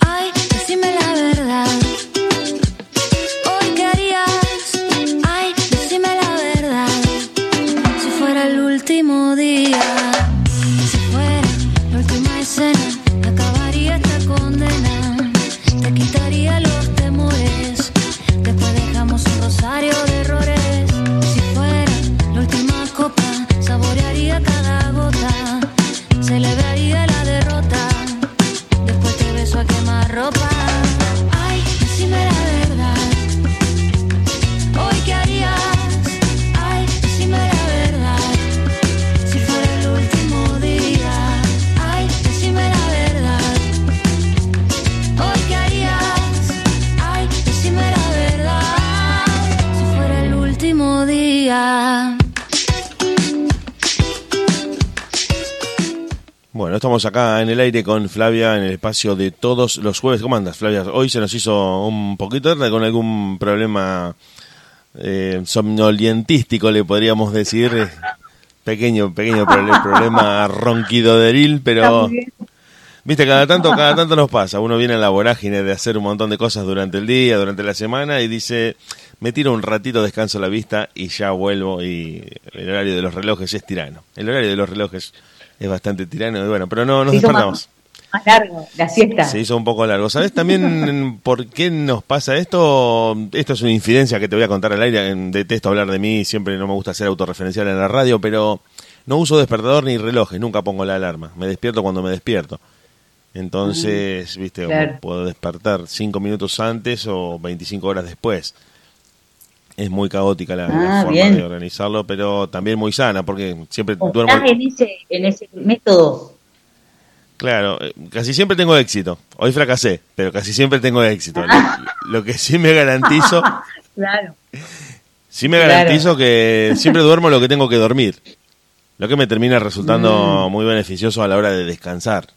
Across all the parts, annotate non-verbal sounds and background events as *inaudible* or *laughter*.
Ay, decime la verdad. Estamos acá en el aire con Flavia en el espacio de todos los jueves. ¿Cómo andas, Flavia? Hoy se nos hizo un poquito tarde con algún problema eh, somnolientístico, le podríamos decir. *laughs* Pequeño, pequeño proble- problema ronquidoderil, pero... Viste, cada tanto, cada tanto nos pasa. Uno viene a la vorágine de hacer un montón de cosas durante el día, durante la semana, y dice, me tiro un ratito, descanso la vista y ya vuelvo. Y el horario de los relojes es tirano. El horario de los relojes es bastante tirano, y bueno, pero no nos despertamos. Más largo, la siesta. Se hizo un poco largo. ¿Sabes también *laughs* por qué nos pasa esto? Esto es una infidencia que te voy a contar al aire. Detesto hablar de mí, siempre no me gusta ser autorreferencial en la radio, pero no uso despertador ni relojes, nunca pongo la alarma. Me despierto cuando me despierto. Entonces, viste, claro. puedo despertar cinco minutos antes o 25 horas después. Es muy caótica la, la Ah, forma bien. de organizarlo, pero también muy sana, porque siempre duermo... Estás en ese, en ese método. Claro, eh, casi siempre tengo éxito. Hoy fracasé, pero casi siempre tengo éxito. Lo, lo que sí me garantizo, *laughs* Claro. sí me Claro. garantizo que siempre duermo lo que tengo que dormir. Lo que me termina resultando muy beneficioso a la hora de descansar,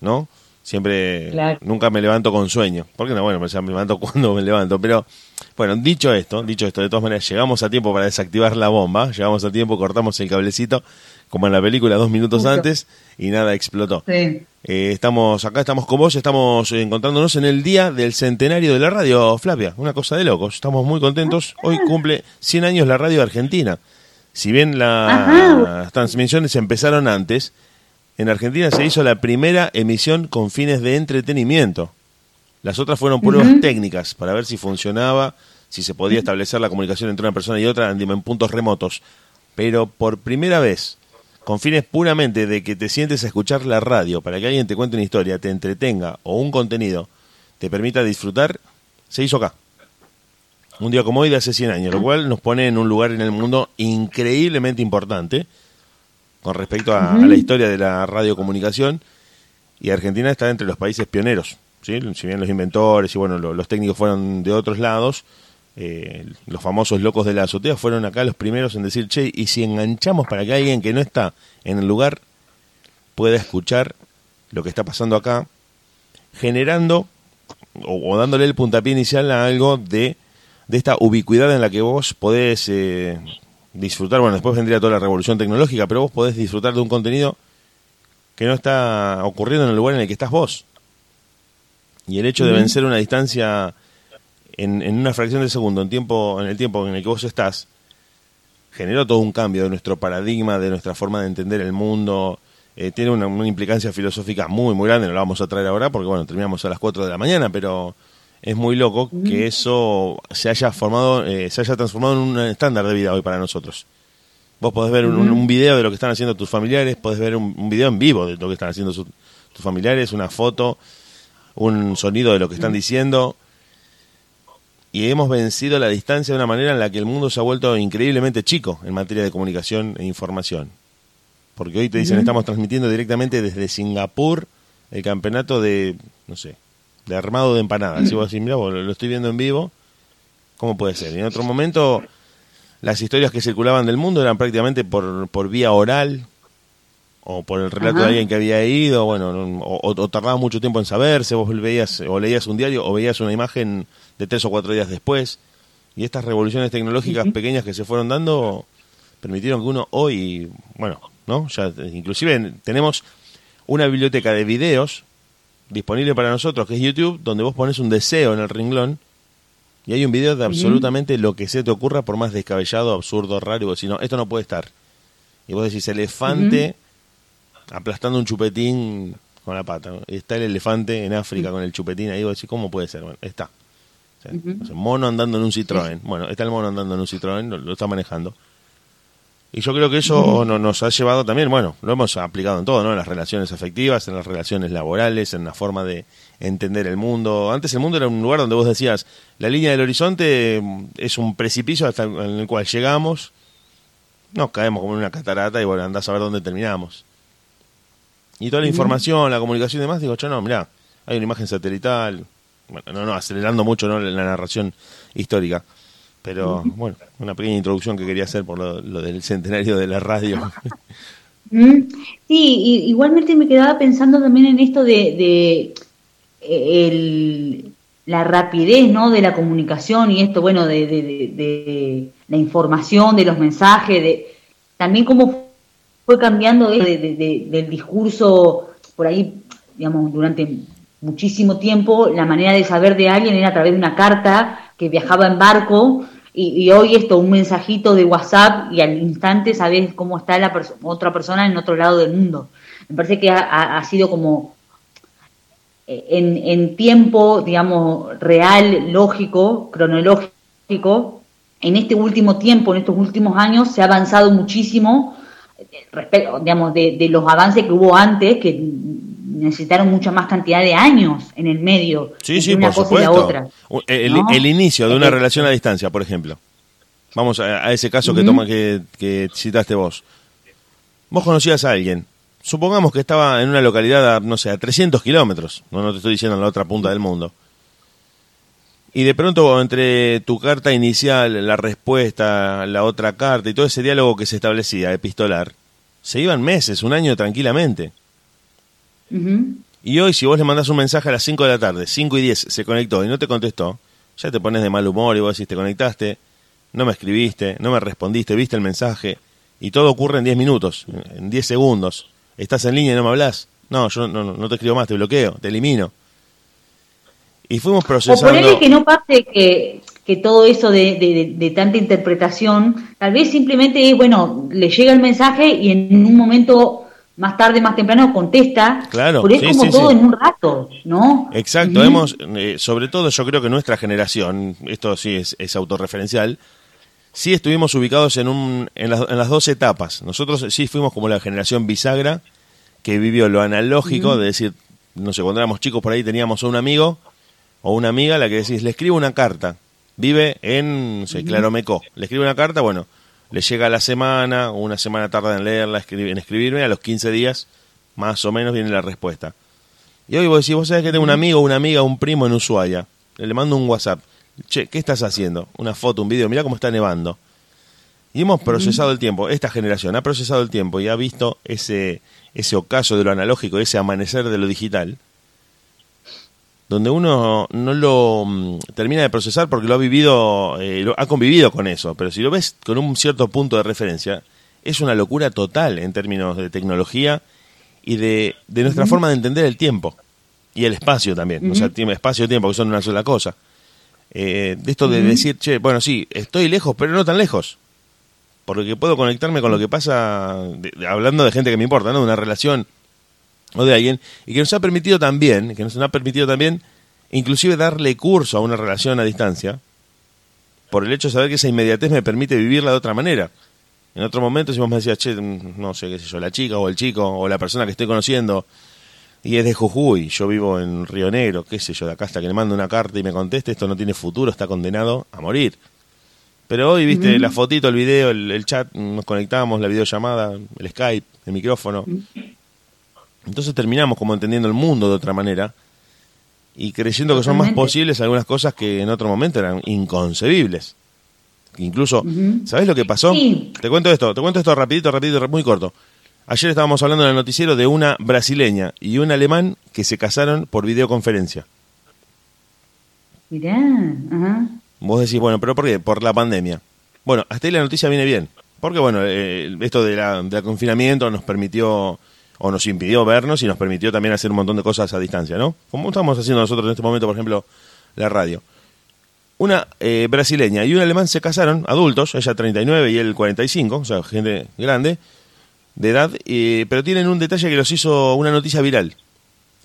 ¿no? Siempre, Claro. nunca me levanto con sueño. Porque no, bueno, me levanto *laughs* cuando me levanto. Pero, bueno, dicho esto, dicho esto, de todas maneras, llegamos a tiempo para desactivar la bomba. Llegamos a tiempo, cortamos el cablecito, como en la película, dos minutos antes, y nada explotó. Sí. Eh, estamos acá, estamos con vos, estamos encontrándonos en el día del centenario de la radio, Flavia, una cosa de locos, estamos muy contentos. Hoy cumple 100 años la radio argentina. Si bien la- las transmisiones empezaron antes, en Argentina se hizo la primera emisión con fines de entretenimiento. Las otras fueron pruebas técnicas para ver si funcionaba, si se podía establecer la comunicación entre una persona y otra en en puntos remotos. Pero por primera vez, con fines puramente de que te sientes a escuchar la radio, para que alguien te cuente una historia, te entretenga o un contenido te permita disfrutar, se hizo acá. Un día como hoy de hace 100 años, lo cual nos pone en un lugar en el mundo increíblemente importante con respecto a, a la historia de la radiocomunicación y Argentina está entre los países pioneros. ¿sí? Si bien los inventores y bueno, lo- los técnicos fueron de otros lados, eh, los famosos locos de la azotea fueron acá los primeros en decir, che, y si enganchamos para que alguien que no está en el lugar pueda escuchar lo que está pasando acá, generando o, o dándole el puntapié inicial a algo de, de esta ubicuidad en la que vos podés eh, disfrutar, bueno, después vendría toda la revolución tecnológica, pero vos podés disfrutar de un contenido que no está ocurriendo en el lugar en el que estás vos. Y el hecho de vencer una distancia en, en una fracción de segundo, en tiempo, en el tiempo en el que vos estás, generó todo un cambio de nuestro paradigma, de nuestra forma de entender el mundo. Eh, tiene una, una implicancia filosófica muy, muy grande, no la vamos a traer ahora porque, bueno, terminamos a las 4 de la mañana, pero es muy loco que eso se haya formado, eh, se haya transformado en un estándar de vida hoy para nosotros. Vos podés ver un, un video de lo que están haciendo tus familiares, podés ver un, un video en vivo de lo que están haciendo su- tus familiares, una foto, un sonido de lo que están diciendo. Y hemos vencido la distancia de una manera en la que el mundo se ha vuelto increíblemente chico en materia de comunicación e información. Porque hoy te dicen, estamos transmitiendo directamente desde Singapur el campeonato de, no sé, de armado de empanadas. Y vos decís, mira, lo estoy viendo en vivo, ¿cómo puede ser? Y en otro momento, las historias que circulaban del mundo eran prácticamente por, por vía oral, o por el relato de alguien que había ido, bueno, no- o, o tardaba mucho tiempo en saberse, vos veías o leías un diario o veías una imagen de tres o cuatro días después. Y estas revoluciones tecnológicas pequeñas que se fueron dando permitieron que uno hoy, bueno, ¿no? Ya inclusive tenemos una biblioteca de videos disponible para nosotros, que es YouTube, donde vos pones un deseo en el renglón y hay un video de absolutamente lo que se te ocurra, por más descabellado, absurdo, raro, y vos decís, no, esto no puede estar. Y vos decís, elefante aplastando un chupetín con la pata. Está el elefante en África con el chupetín ahí, vos decís, ¿cómo puede ser? Bueno, está. O sea, mono andando en un Citroën. Bueno, está el mono andando en un Citroën, lo, lo está manejando. Y yo creo que eso no- nos ha llevado también, bueno, lo hemos aplicado en todo, ¿no? En las relaciones afectivas, en las relaciones laborales, en la forma de entender el mundo. Antes el mundo era un lugar donde vos decías, la línea del horizonte mm, es un precipicio hasta en el cual llegamos, nos caemos como en una catarata y bueno, andás a ver dónde terminamos. Y toda la información, la comunicación y demás, digo, yo no, mirá, hay una imagen satelital, bueno, no, no, acelerando mucho ¿no? la narración histórica. Pero bueno, una pequeña introducción que quería hacer por lo, del centenario de la radio. *laughs* Mm, Sí, igualmente me quedaba pensando también en esto de, la rapidez, ¿no? De la comunicación y esto, bueno, de, de- de- la información, de los mensajes, de también cómo fue cambiando de- de- de- del discurso por ahí, digamos, durante muchísimo tiempo, la manera de saber de alguien era a través de una carta que viajaba en barco y, y hoy esto, un mensajito de WhatsApp y al instante sabes cómo está la otra persona en otro lado del mundo. Me parece que ha, sido como eh, en, tiempo, digamos, real, lógico, cronológico, en este último tiempo, en estos últimos años, se ha avanzado muchísimo respecto, digamos, de los avances que hubo antes, que necesitaron mucha más cantidad de años en el medio Sí, sí, una por cosa y la supuesto. otra. El, inicio de una relación a distancia, por ejemplo. Vamos a, a ese caso que, toma, que, que citaste vos. Vos conocías a alguien. Supongamos que estaba en una localidad, a, no sé, a 300 kilómetros. No, no te estoy diciendo en la otra punta del mundo. Y de pronto, entre tu carta inicial, la respuesta, la otra carta y todo ese diálogo que se establecía, epistolar, se iban meses, un año tranquilamente. Y hoy, si vos le mandás un mensaje a las 5 de la tarde, 5 y 10, se conectó y no te contestó, ya te pones de mal humor y vos decís, te conectaste, no me escribiste, no me respondiste, viste el mensaje, y todo ocurre en 10 minutos, en 10 segundos. Estás en línea y no me hablas. No, yo no, no, te escribo más, te bloqueo, te elimino. Y fuimos O procesando... ponerle que no pase que, que todo eso de, de- de- de tanta interpretación, tal vez simplemente es, bueno, le llega el mensaje y en un momento más tarde, más temprano, contesta. Claro, Pero es sí, como sí, todo sí. en un rato, ¿no? Exacto, hemos, eh, sobre todo yo creo que nuestra generación, esto sí es, es autorreferencial, sí estuvimos ubicados en, un, en, las, en las dos etapas. Nosotros sí fuimos como la generación bisagra que vivió lo analógico, de decir, no sé, cuando éramos chicos por ahí teníamos a un amigo o una amiga a la que decís, le escribo una carta, vive en, no sé, Claromecó, le escribo una carta, bueno, le llega a la semana, o una semana tarda en leerla, en escribirme, a los 15 días más o menos viene la respuesta. Y hoy vos decís, vos sabés que tengo un amigo, una amiga, un primo en Ushuaia. Le mando un WhatsApp. Che, ¿qué estás haciendo? Una foto, un video, mirá cómo está nevando. Y hemos procesado el tiempo, esta generación ha procesado el tiempo y ha visto ese, ese ocaso de lo analógico, ese amanecer de lo digital, donde uno no lo mm, termina de procesar porque lo ha vivido, eh, lo- ha convivido con eso, pero si lo ves con un cierto punto de referencia, es una locura total en términos de tecnología y de, de nuestra forma de entender el tiempo y el espacio también, o sea, tiempo, espacio y tiempo que son una sola cosa. Eh, de esto de decir, che, bueno, sí, estoy lejos, pero no tan lejos. Porque puedo conectarme con lo que pasa, de- de- hablando de gente que me importa, ¿no? De una relación o de alguien, y que nos ha permitido también, que nos ha permitido también, inclusive darle curso a una relación a distancia, por el hecho de saber que esa inmediatez me permite vivirla de otra manera. En otro momento, si vos me decías, che, mm, no sé, qué sé yo, la chica o el chico o la persona que estoy conociendo, y es de Jujuy, yo vivo en Río Negro, qué sé yo, de acá hasta que le mando una carta y me conteste, esto no tiene futuro, está condenado a morir. Pero hoy, viste, la fotito, el video, el, el chat, nos conectamos, la videollamada, el Skype, el micrófono. Entonces terminamos como entendiendo el mundo de otra manera y creyendo que son más posibles algunas cosas que en otro momento eran inconcebibles. Incluso, Ujú. ¿sabés lo que pasó? Sí. Te cuento esto, te cuento esto rapidito, rapidito, muy corto. Ayer estábamos hablando en el noticiero de una brasileña y un alemán que se casaron por videoconferencia. Mirá, ajá. Vos decís, bueno, pero ¿por qué? Por la pandemia. Bueno, hasta ahí la noticia viene bien. Porque, bueno, eh, esto de la, del confinamiento nos permitió o nos impidió vernos y nos permitió también hacer un montón de cosas a distancia, ¿no? Como estamos haciendo nosotros en este momento, por ejemplo, la radio. Una eh, brasileña y un alemán se casaron, adultos, ella 39 y él 45, o sea, gente grande, de edad, eh, pero tienen un detalle que los hizo una noticia viral.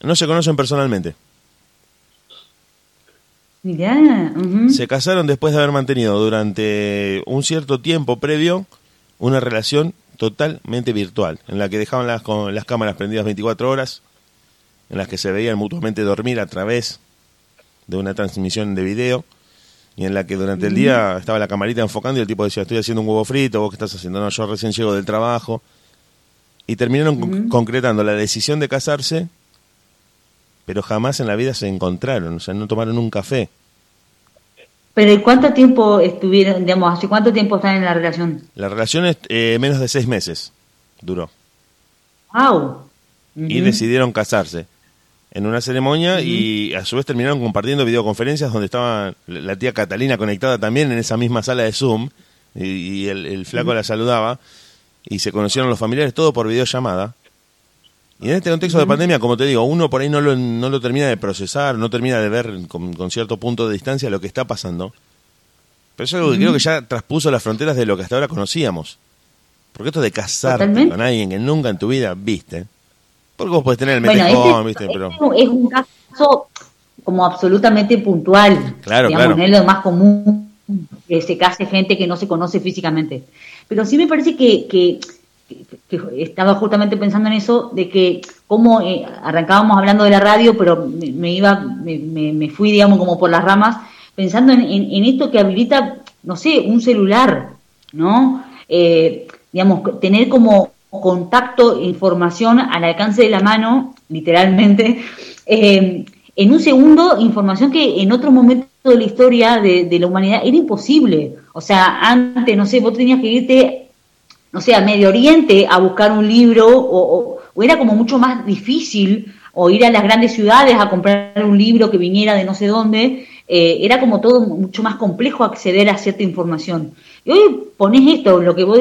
No se conocen personalmente. Mirá. Se casaron después de haber mantenido durante un cierto tiempo previo una relación totalmente virtual, en la que dejaban las, con las cámaras prendidas 24 horas, en las que se veían mutuamente dormir a través de una transmisión de video, y en la que durante el día estaba la camarita enfocando y el tipo decía, estoy haciendo un huevo frito, vos qué estás haciendo, no, yo recién llego del trabajo. Y terminaron con- concretando la decisión de casarse, pero jamás en la vida se encontraron, o sea, no tomaron un café. Pero ¿y cuánto tiempo estuvieron, digamos, hace cuánto tiempo están en la relación? La relación es eh, menos de seis meses duró. Wow. Y decidieron casarse en una ceremonia y a su vez terminaron compartiendo videoconferencias donde estaba la tía Catalina conectada también en esa misma sala de Zoom y, y el, el flaco la saludaba y se conocieron los familiares todo por videollamada. Y en este contexto de pandemia, como te digo, uno por ahí no lo, no lo termina de procesar, no termina de ver con, con cierto punto de distancia lo que está pasando. Pero es algo que creo que ya traspuso las fronteras de lo que hasta ahora conocíamos. Porque esto de casarte Totalmente. con alguien que nunca en tu vida viste. Porque vos podés tener el Bueno, este, ¿viste? Pero, es un caso como absolutamente puntual. Claro, digamos, claro. Es lo más común que se case gente que no se conoce físicamente. Pero sí me parece que estaba justamente pensando en eso, de que como eh, arrancábamos hablando de la radio, pero me, me iba, me, me- me fui, digamos, como por las ramas, pensando en, en- en esto que habilita, no sé, un celular, ¿no? Eh, digamos, tener como contacto, información al alcance de la mano, literalmente, *laughs* eh, en un segundo, información que en otro momento de la historia de, de la humanidad era imposible. O sea, antes, no sé, vos tenías que irte, no sé, Medio Oriente a buscar un libro, o, era como mucho más difícil, o ir a las grandes ciudades a comprar un libro que viniera de no sé dónde, eh, era como todo mucho más complejo acceder a cierta información. Y hoy ponés esto, lo que vos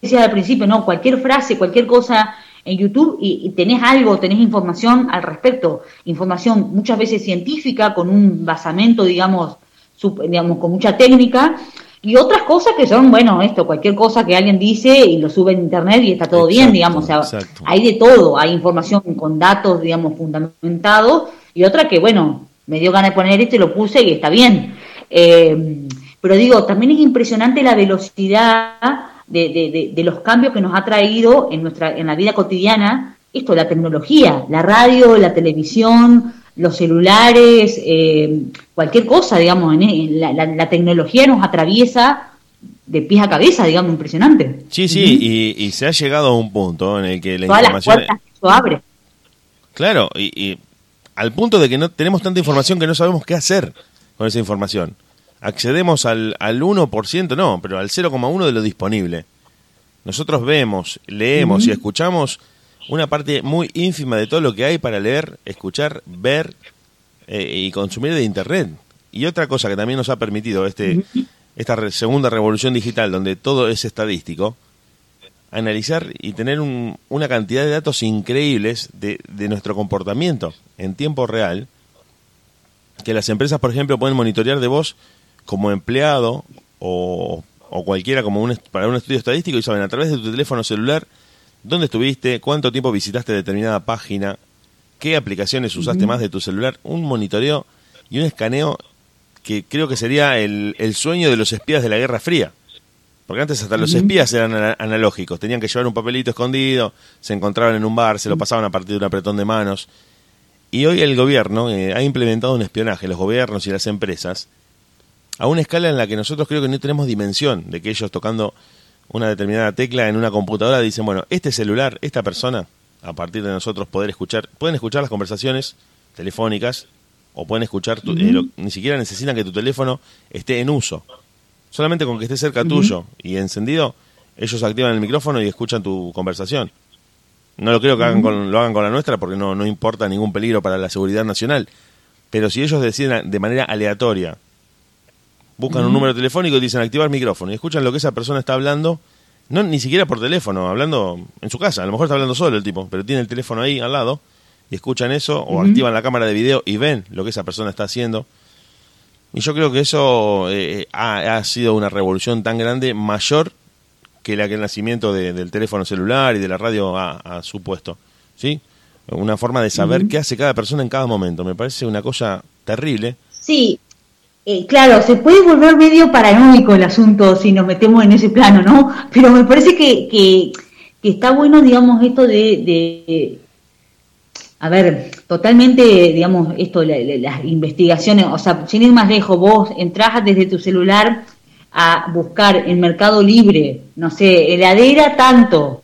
decías al principio, ¿no? Cualquier frase, cualquier cosa en YouTube y, tenés algo, tenés información al respecto, información muchas veces científica, con un basamento, digamos, sup- digamos, con mucha técnica, y otras cosas que son, bueno, esto, cualquier cosa que alguien dice y lo sube en internet y está todo bien, digamos, o sea, exacto. hay de todo, hay información con datos, digamos, fundamentados, y otra que, bueno, me dio ganas de poner esto y lo puse y está bien. Eh, pero digo, también es impresionante la velocidad de, de- de- de los cambios que nos ha traído en nuestra en la vida cotidiana esto, la tecnología, la radio, la televisión, los celulares, eh, cualquier cosa, digamos, en, la, la- la tecnología nos atraviesa de pies a cabeza, digamos, impresionante. sí, sí, y, y se ha llegado a un punto en el que la Todas las información... puertas que eso abre. Claro, y, y al punto de que no tenemos tanta información que no sabemos qué hacer con esa información. Accedemos al, al 1%, no, pero al 0,1% de lo disponible. Nosotros vemos, leemos y escuchamos una parte muy ínfima de todo lo que hay para leer, escuchar, ver eh, y consumir de Internet. Y otra cosa que también nos ha permitido este, esta re- segunda revolución digital, donde todo es estadístico, analizar y tener un- una cantidad de datos increíbles de, de nuestro comportamiento en tiempo real, que las empresas, por ejemplo, pueden monitorear de vos como empleado o, o cualquiera como un, para un estudio estadístico y saben a través de tu teléfono celular dónde estuviste, cuánto tiempo visitaste determinada página, qué aplicaciones usaste más de tu celular, un monitoreo y un escaneo que creo que sería el, el sueño de los espías de la Guerra Fría. Porque antes hasta los espías eran ana- analógicos, tenían que llevar un papelito escondido, se encontraban en un bar, se lo pasaban a partir de un apretón de manos. Y hoy el gobierno eh, ha implementado un espionaje, los gobiernos y las empresas, a una escala en la que nosotros creo que no tenemos dimensión de que ellos tocando una determinada tecla en una computadora dicen, bueno, este celular, esta persona, a partir de nosotros poder escuchar, pueden escuchar las conversaciones telefónicas o pueden escuchar, tu- eh, lo- ni siquiera necesitan que tu teléfono esté en uso. Solamente con que esté cerca tuyo y encendido, ellos activan el micrófono y escuchan tu conversación. No lo creo que hagan con- lo hagan con la nuestra porque no, no importa ningún peligro para la seguridad nacional. Pero si ellos deciden de manera aleatoria, buscan un número telefónico y dicen activar micrófono y escuchan lo que esa persona está hablando, No, ni siquiera por teléfono, hablando en su casa. A lo mejor está hablando solo el tipo, pero tiene el teléfono ahí al lado y escuchan eso o activan la cámara de video y ven lo que esa persona está haciendo. Y yo creo que eso eh, ha, sido una revolución tan grande, mayor que la que el nacimiento del teléfono celular y de la radio ha, supuesto. ¿Sí? Una forma de saber qué hace cada persona en cada momento. Me parece una cosa terrible. Sí, eh, claro, se puede volver medio paranoico el asunto si nos metemos en ese plano, ¿no? Pero me parece que, que, está bueno, digamos, esto de, a ver, totalmente, digamos, esto, las investigaciones, o sea, sin ir más lejos, vos entras desde tu celular a buscar en Mercado Libre, no sé, heladera tanto,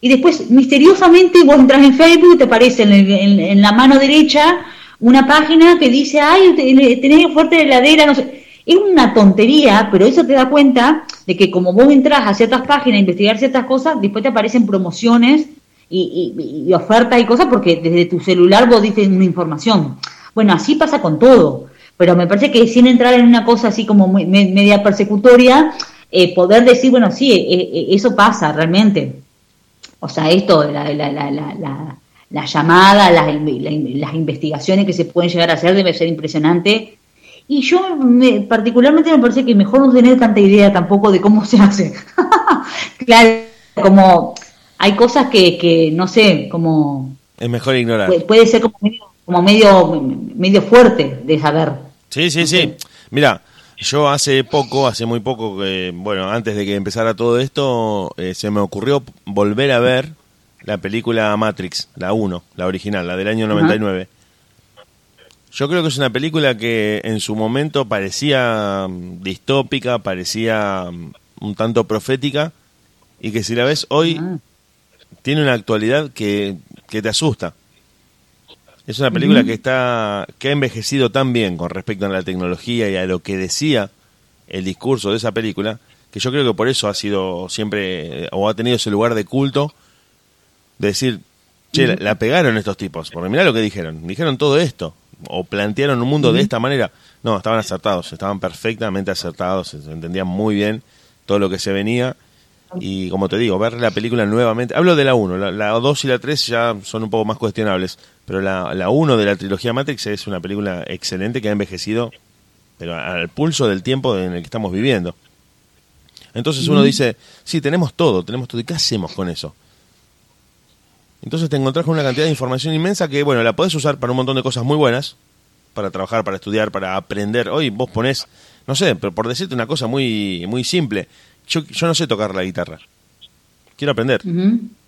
y después misteriosamente vos entras en Facebook te aparece en la mano derecha una página que dice, ay, tenés fuerte heladera, no sé. Es una tontería, pero eso te da cuenta de que como vos entras a ciertas páginas a investigar ciertas cosas, después te aparecen promociones y, ofertas y cosas porque desde tu celular vos dices una información. Bueno, así pasa con todo, pero me parece que sin entrar en una cosa así como media persecutoria, eh, poder decir, bueno, sí, eh, eh, eso pasa realmente. O sea, esto, la, la, la, la las llamadas, las, las, investigaciones que se pueden llegar a hacer debe ser impresionante. Y yo particularmente me parece que mejor no tener tanta idea tampoco de cómo se hace. *laughs* claro, como hay cosas que, que no sé, como... Es mejor ignorar. Puede, ser como medio, como medio, medio fuerte de saber. Sí, sí, sí. Mira, yo hace poco, hace muy poco, bueno, antes de que empezara todo esto, eh, se me ocurrió volver a ver la película Matrix, la 1, la original, la del año 99. Yo creo que es una película que en su momento parecía mm, distópica, parecía mm, un tanto profética, y que si la ves hoy ah. tiene una actualidad que, que, te asusta. Es una película que está que ha envejecido tan bien con respecto a la tecnología y a lo que decía el discurso de esa película, que yo creo que por eso ha sido siempre o ha tenido ese lugar de culto de decir, che, la, pegaron estos tipos, porque mirá lo que dijeron, dijeron todo esto, o plantearon un mundo de esta manera. No, estaban acertados, estaban perfectamente acertados, se entendían muy bien todo lo que se venía. Y como te digo, ver la película nuevamente, hablo de la 1, la, 2 y la 3 ya son un poco más cuestionables, pero la, la 1 de la trilogía Matrix es una película excelente que ha envejecido, pero al pulso del tiempo en el que estamos viviendo. Entonces uno dice, sí, tenemos todo, tenemos todo, ¿y qué hacemos con eso? Entonces te encontrás con una cantidad de información inmensa que, bueno, la podés usar para un montón de cosas muy buenas, para trabajar, para estudiar, para aprender. Hoy vos ponés, no sé, pero por decirte una cosa muy, muy simple, yo, yo no sé tocar la guitarra. Quiero aprender.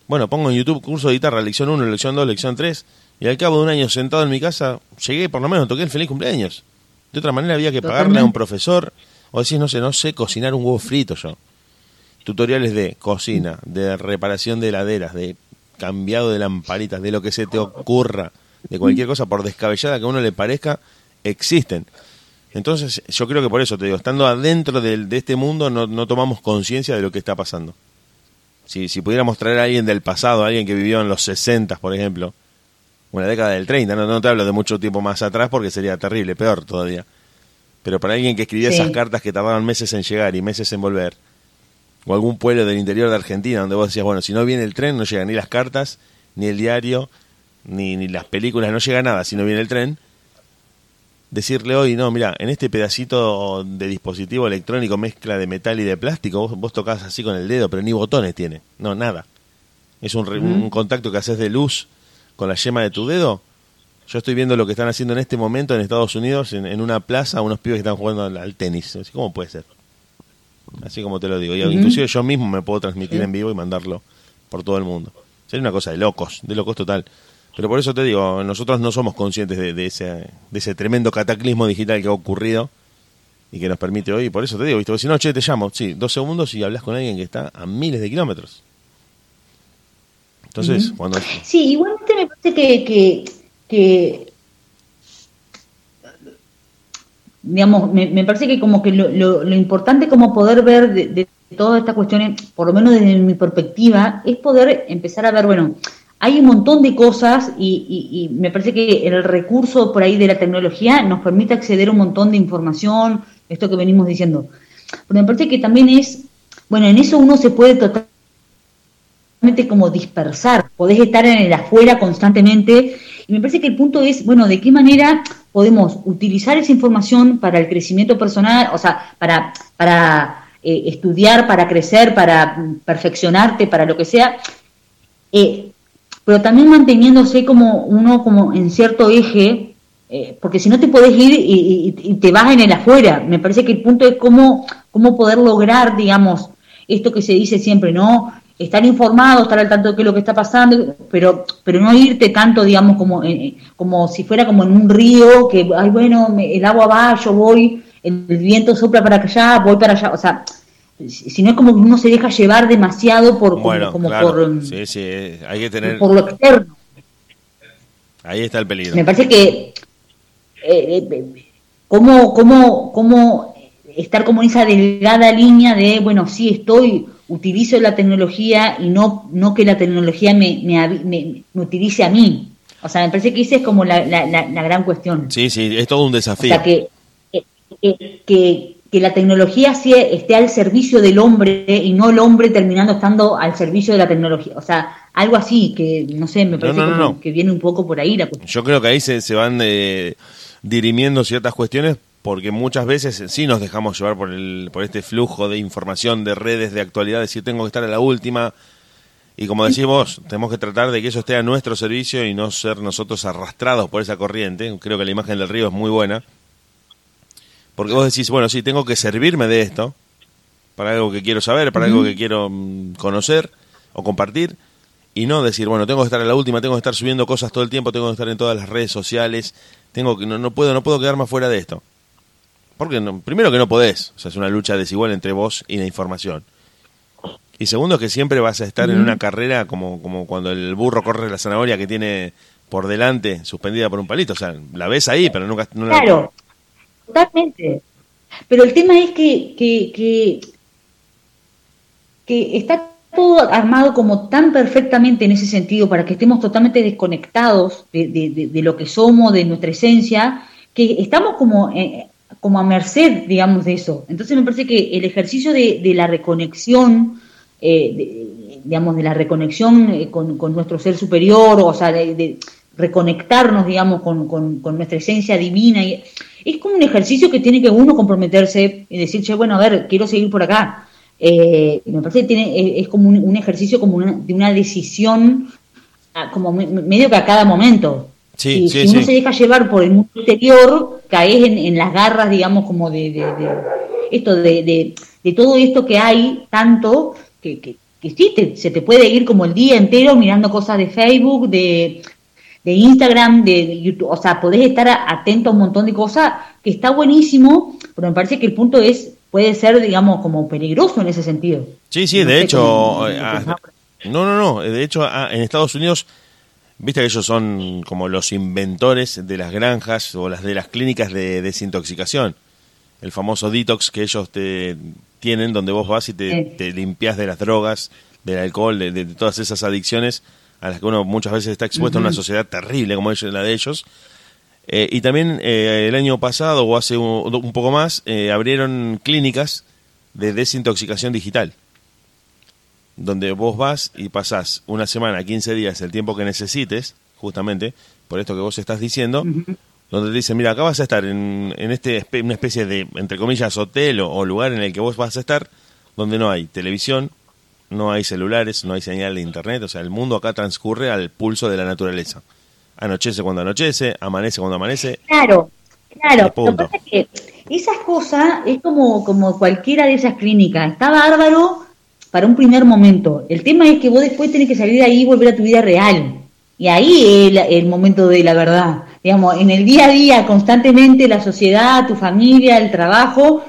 Bueno, pongo en YouTube curso de guitarra, lección 1, lección 2, lección 3, y al cabo de un año sentado en mi casa, llegué, por lo menos toqué el feliz cumpleaños. De otra manera había que pagarle a un profesor, o decís, no sé, no sé cocinar un huevo frito yo. Tutoriales de cocina, de reparación de heladeras, de cambiado de lamparitas, de lo que se te ocurra, de cualquier cosa, por descabellada que a uno le parezca, existen. Entonces, yo creo que por eso te digo, estando adentro de, este mundo, no, tomamos conciencia de lo que está pasando. Si, si pudiéramos traer a alguien del pasado, a alguien que vivió en los 60, por ejemplo, una década del 30, no, no te hablo de mucho tiempo más atrás porque sería terrible, peor todavía. Pero para alguien que escribía esas cartas que tardaban meses en llegar y meses en volver, o algún pueblo del interior de Argentina donde vos decías, bueno, si no viene el tren no llegan ni las cartas, ni el diario, ni, ni las películas, no llega nada si no viene el tren, decirle hoy, no, mira, en este pedacito de dispositivo electrónico mezcla de metal y de plástico, vos, vos tocas así con el dedo, pero ni botones tiene, no, nada. Es un, un contacto que haces de luz con la yema de tu dedo. Yo estoy viendo lo que están haciendo en este momento en Estados Unidos, en, una plaza, unos pibes que están jugando al, al tenis. ¿Cómo puede ser? Así como te lo digo. Y Inclusive yo mismo me puedo transmitir en vivo y mandarlo por todo el mundo. Sería una cosa de locos, de locos total. Pero por eso te digo, nosotros no somos conscientes de, ese, de ese tremendo cataclismo digital que ha ocurrido y que nos permite hoy. Por eso te digo, ¿viste? si no, che, te llamo, sí, dos segundos y hablas con alguien que está a miles de kilómetros. Entonces, cuando... Sí, igualmente me parece que, que digamos, me, parece que como que lo, lo, importante como poder ver de, todas estas cuestiones, por lo menos desde mi perspectiva, es poder empezar a ver, bueno, hay un montón de cosas y, me parece que el recurso por ahí de la tecnología nos permite acceder a un montón de información, esto que venimos diciendo. Pero me parece que también es bueno, en eso uno se puede totalmente como dispersar, podés estar en el afuera constantemente y me parece que el punto es, bueno, de qué manera podemos utilizar esa información para el crecimiento personal, o sea, para, para eh, estudiar, para crecer, para perfeccionarte, para lo que sea, eh, pero también manteniéndose como uno como en cierto eje, eh, porque si no te puedes ir y, te vas en el afuera. Me parece que el punto es cómo, cómo poder lograr, digamos, esto que se dice siempre, ¿no? Estar informado, estar al tanto de qué es lo que está pasando, pero, pero no irte tanto, digamos, como, como si fuera como en un río, que, ay, bueno, el agua va, yo voy, el viento sopla para allá, voy para allá, o sea, si no es como que uno se deja llevar demasiado por como, por sí, sí, hay que tener por lo externo. Ahí está el peligro. Me parece que eh, eh cómo, cómo, cómo estar como en esa delgada línea de bueno sí estoy utilizo la tecnología y no no que la tecnología me, me, utilice a mí o sea me parece que esa es como la, la, la, gran cuestión sí sí es todo un desafío o sea que, que que la tecnología esté al servicio del hombre y no el hombre terminando estando al servicio de la tecnología. O sea, algo así, que no sé, me parece que viene un poco por ahí la cuestión. Yo creo que ahí se, se van eh, dirimiendo ciertas cuestiones porque muchas veces sí nos dejamos llevar por, el, por este flujo de información, de redes, de actualidad, de decir tengo que estar a la última. Y como decís vos, tenemos que tratar de que eso esté a nuestro servicio y no ser nosotros arrastrados por esa corriente. Creo que la imagen del río es muy buena porque vos decís, bueno, sí, tengo que servirme de esto para algo que quiero saber, para algo que quiero mm, conocer o compartir, y no decir, bueno, tengo que estar en la última, tengo que estar subiendo cosas todo el tiempo, tengo que estar en todas las redes sociales, tengo que no, no puedo no puedo quedarme fuera de esto. Porque no, primero que no podés, o sea, es una lucha desigual entre vos y la información. Y segundo que siempre vas a estar en una carrera como, como cuando el burro corre la zanahoria que tiene por delante suspendida por un palito, o sea, la ves ahí, pero nunca no claro. Totalmente. Pero el tema es que, que, que, está todo armado como tan perfectamente en ese sentido para que estemos totalmente desconectados de, de, lo que somos, de nuestra esencia, que estamos como, eh, como a merced, digamos, de eso. Entonces me parece que el ejercicio de, la reconexión, eh, digamos, de la reconexión eh, con, con, nuestro ser superior, o sea, de, reconectarnos, digamos, con, con, nuestra esencia divina, y, es como un ejercicio que tiene que uno comprometerse y decir, che, bueno, a ver, quiero seguir por acá. Eh, me parece que tiene, es, como un, ejercicio como de una decisión, como medio que a cada momento. Sí, si uno se deja llevar por el mundo exterior, caes en, las garras, digamos, como de, esto, de, de, todo esto que hay, tanto, que, que, sí, se te puede ir como el día entero mirando cosas de Facebook, de de Instagram, de, YouTube, o sea, podés estar atento a un montón de cosas que está buenísimo, pero me parece que el punto es, puede ser, digamos, como peligroso en ese sentido. Sí, sí, de hecho, eh, ah, no, no, no, de hecho, ah, en Estados Unidos, viste que ellos son como los inventores de las granjas o las de las clínicas de desintoxicación, el famoso detox que ellos te tienen, donde vos vas y te, limpias de las drogas, del alcohol, de todas esas adicciones a las que uno muchas veces está expuesto en una sociedad terrible como es la de ellos. Eh, y también eh, el año pasado o hace un, poco más eh, abrieron clínicas de desintoxicación digital, donde vos vas y pasás una semana, 15 días, el tiempo que necesites, justamente por esto que vos estás diciendo, donde te dicen, mira, acá vas a estar en, en este una especie de, entre comillas, hotel o lugar en el que vos vas a estar, donde no hay televisión, no hay celulares, no hay señal de internet, o sea, el mundo acá transcurre al pulso de la naturaleza. Anochece cuando anochece, amanece cuando amanece. Claro, claro. Lo que pasa es que esas cosas es como, como cualquiera de esas clínicas. Está bárbaro para un primer momento. El tema es que vos después tenés que salir de ahí y volver a tu vida real. Y ahí es el, momento de la verdad. Digamos, en el día a día, constantemente, la sociedad, tu familia, el trabajo,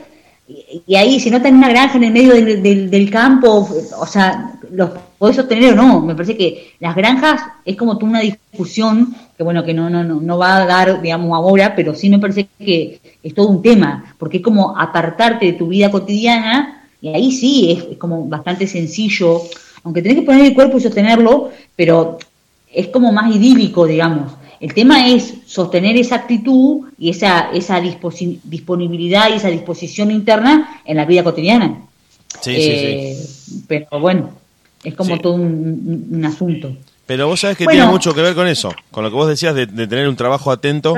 y ahí, si no tenés una granja en el medio del, campo, o sea, los podés sostener o no. Me parece que las granjas es como una discusión que, bueno, que no, no, no, no va a dar, digamos, ahora, pero sí me parece que es todo un tema, porque es como apartarte de tu vida cotidiana y ahí sí es, como bastante sencillo, aunque tenés que poner el cuerpo y sostenerlo, pero es como más idílico, digamos. El tema es sostener esa actitud y esa, esa disponibilidad y esa disposición interna en la vida cotidiana. Sí, Eh, Pero bueno, es como Sí. todo un, un asunto. Pero vos sabés que Bueno. tiene mucho que ver con eso, con lo que vos decías de, de tener un trabajo atento,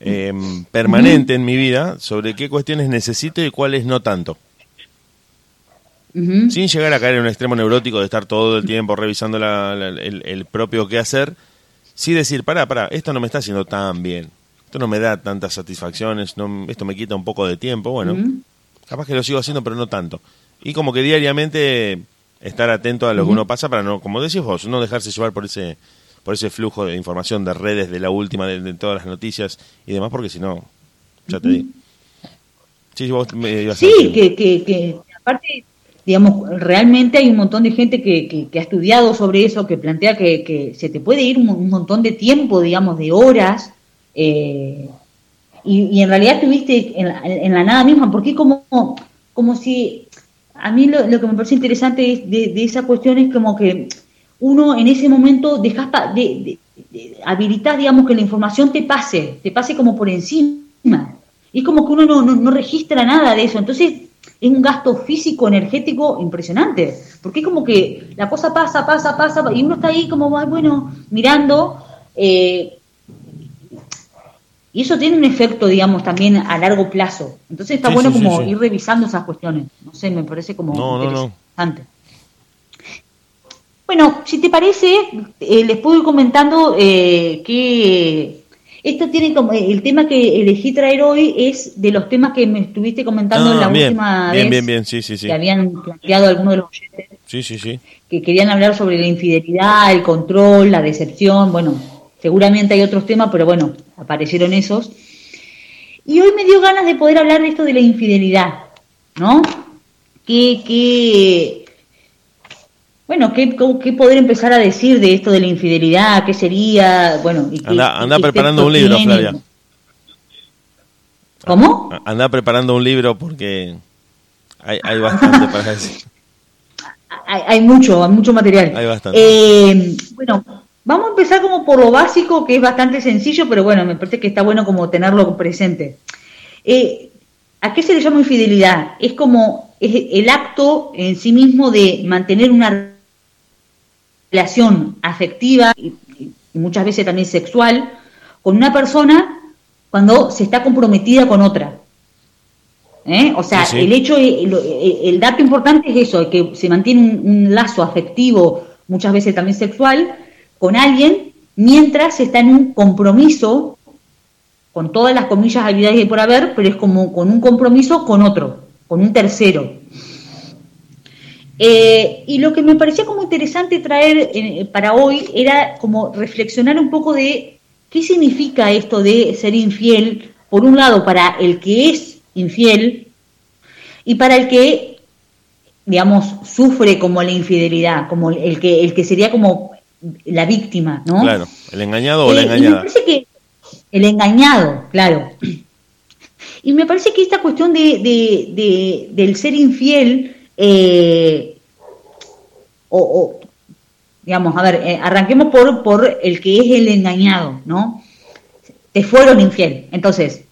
eh, permanente en mi vida, sobre qué cuestiones necesito y cuáles no tanto. Sin llegar a caer en un extremo neurótico de estar todo el tiempo revisando la- la- el, el propio qué hacer, sí decir, pará, pará, esto no me está haciendo tan bien, esto no me da tantas satisfacciones, no, esto me quita un poco de tiempo, bueno, capaz que lo sigo haciendo, pero no tanto. Y como que diariamente estar atento a lo que uno pasa para no, como decís vos, no dejarse llevar por ese por ese flujo de información de redes, de la última, de, de todas las noticias y demás, porque si no, ya te digo. Sí, vos me ibas a Sí, decir. que, que, que aparte, digamos, realmente hay un montón de gente que, que, que ha estudiado sobre eso, que plantea que, que se te puede ir un, montón de tiempo, digamos, de horas, eh, y, en realidad estuviste en en la nada misma, porque como, como si, a mí lo, que me parece interesante es de, de esa cuestión es como que uno en ese momento dejas de, de- habilitas, digamos, que la información te pase, te pase como por encima. Y es como que uno no, no, no registra nada de eso. Entonces es un gasto físico, energético impresionante. Porque es como que la cosa pasa, pasa, pasa, y uno está ahí como, "Ay, bueno, mirando. eh, y eso tiene un efecto, digamos, también a largo plazo. Entonces está Sí, bueno sí, como sí. ir revisando esas cuestiones. No sé, me parece como No, no, no. interesante. Bueno, si te parece, eh, les puedo ir comentando eh, que esto tiene como el tema que elegí traer hoy es de los temas que me estuviste comentando en Ah, la bien, última bien, vez bien, bien, sí, sí, sí. que habían planteado algunos de los oyentes Sí, sí, sí. que querían hablar sobre la infidelidad, el control, la decepción, bueno, seguramente hay otros temas, pero bueno, aparecieron esos. Y hoy me dio ganas de poder hablar de esto de la infidelidad, ¿no? Que, que bueno, ¿qué, qué poder empezar a decir de esto de la infidelidad? ¿Qué sería? Bueno, y qué- Anda, anda qué preparando un libro, tiene. Flavia. ¿Cómo? Anda preparando un libro porque hay, hay bastante para decir. *laughs* Hay, hay mucho, hay mucho material. Hay bastante. Eh, bueno, vamos a empezar como por lo básico, que es bastante sencillo, pero bueno, me parece que está bueno como tenerlo presente. Eh, ¿A qué se le llama infidelidad? Es como es el acto en sí mismo de mantener una relación afectiva y, y muchas veces también sexual con una persona cuando se está comprometida con otra. ¿Eh? O sea, Sí, sí. el hecho, el, el- dato importante es eso, que se mantiene un, un lazo afectivo, muchas veces también sexual, con alguien mientras se está en un compromiso, con todas las comillas habilidades de por haber, pero es como con un compromiso con otro, con un tercero. Eh, y lo que me parecía como interesante traer eh, para hoy era como reflexionar un poco de qué significa esto de ser infiel, por un lado, para el que es infiel y para el que, digamos, sufre como la infidelidad, como el que, el que sería como la víctima, ¿no? Claro, el engañado o la Eh, y me engañada. parece que el engañado, claro. Y me parece que esta cuestión de, de- de- del ser infiel, eh, o, digamos, a ver, eh, arranquemos por, por el que es el engañado, ¿no? Te fueron infiel. Entonces,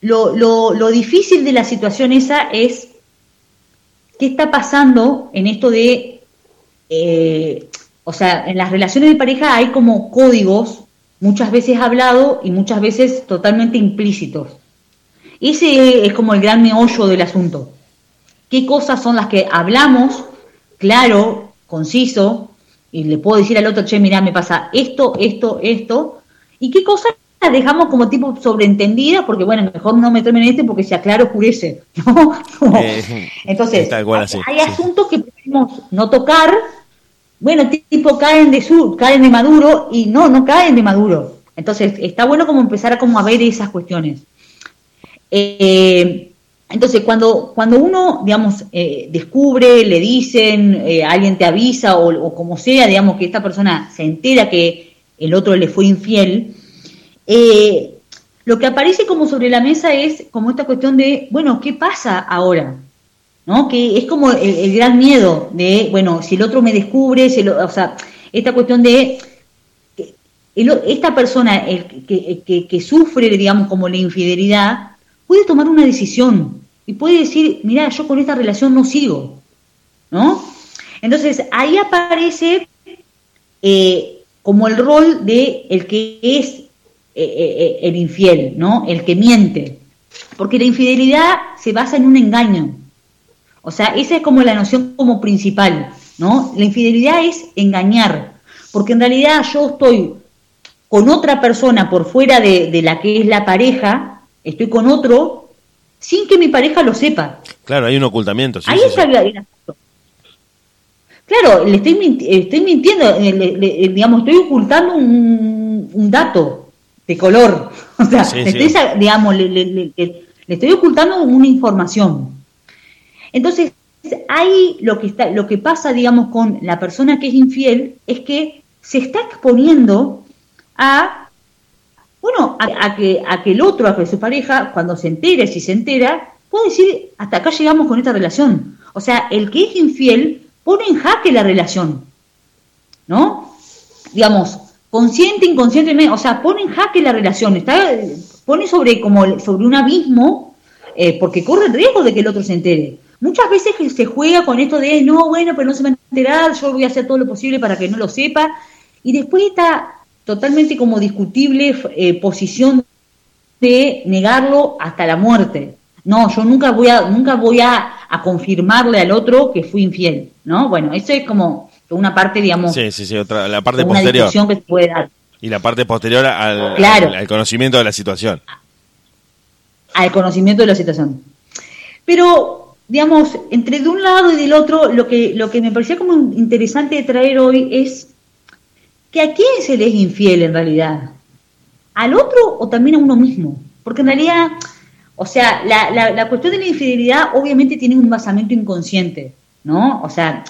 lo, lo, lo difícil de la situación esa es qué está pasando en esto de, eh, o sea, en las relaciones de pareja hay como códigos, muchas veces hablados y muchas veces totalmente implícitos. Ese es como el gran meollo del asunto. ¿Qué cosas son las que hablamos, claro, conciso, y le puedo decir al otro, che, mirá, me pasa esto, esto, esto, y qué cosas las dejamos como tipo sobreentendidas, porque bueno, mejor no meterme en este porque si aclaro oscurece, *laughs* ¿no? Eh, entonces, hay, así, hay sí. asuntos que preferimos no tocar, bueno, tipo caen de su, caen de maduro y no, no caen de maduro. Entonces, está bueno como empezar a como a ver esas cuestiones. Eh, entonces, cuando, cuando uno, digamos, eh, descubre, le dicen, eh, alguien te avisa o, o como sea, digamos, que esta persona se entera que el otro le fue infiel, eh, lo que aparece como sobre la mesa es como esta cuestión de, bueno, ¿qué pasa ahora? ¿No? Que es como el, gran miedo de, bueno, si el otro me descubre, si el o- sea, esta cuestión de o- esta persona el que, que- que sufre, digamos, como la infidelidad, puede tomar una decisión. Y puede decir, mira, yo con esta relación no sigo, ¿no? Entonces ahí aparece eh, como el rol de el que es eh, eh, el infiel, ¿no? El que miente. Porque la infidelidad se basa en un engaño. O sea, esa es como la noción como principal, ¿no? La infidelidad es engañar. Porque en realidad yo estoy con otra persona por fuera de, la que es la pareja, estoy con otro, sin que mi pareja lo sepa. Claro, hay un ocultamiento. Ahí está Claro, le estoy, estoy mintiendo, eh, digamos, estoy ocultando un, dato de color. *laughs* O sea, le estoy, digamos, le, estoy ocultando una información. Entonces, ahí lo que, está, lo que pasa, digamos, con la persona que es infiel es que se está exponiendo a, bueno, a, que, a que el otro, a que su pareja, cuando se entere, si se entera, puede decir, hasta acá llegamos con esta relación. O sea, el que es infiel pone en jaque la relación, ¿no? Digamos, consciente, inconscientemente, o sea, pone en jaque la relación, está, pone sobre, como, sobre un abismo, eh, porque corre el riesgo de que el otro se entere. Muchas veces se juega con esto de, no, bueno, pero no se va a enterar, yo voy a hacer todo lo posible para que no lo sepa, y después está totalmente como discutible eh, posición de negarlo hasta la muerte. No, yo nunca voy a, nunca voy a, confirmarle al otro que fui infiel, ¿no? Bueno, eso es como una parte, digamos. Sí, sí, sí, otra, la parte posterior. que se puede dar. Y la parte posterior al, al, conocimiento de la situación. Al conocimiento de la situación. Pero, digamos, entre de un lado y del otro, lo que, lo que me parecía como interesante de traer hoy es que a quién se le es infiel en realidad. ¿Al otro o también a uno mismo? Porque en realidad o sea, la, la, cuestión de la infidelidad obviamente tiene un basamento inconsciente, ¿no? O sea,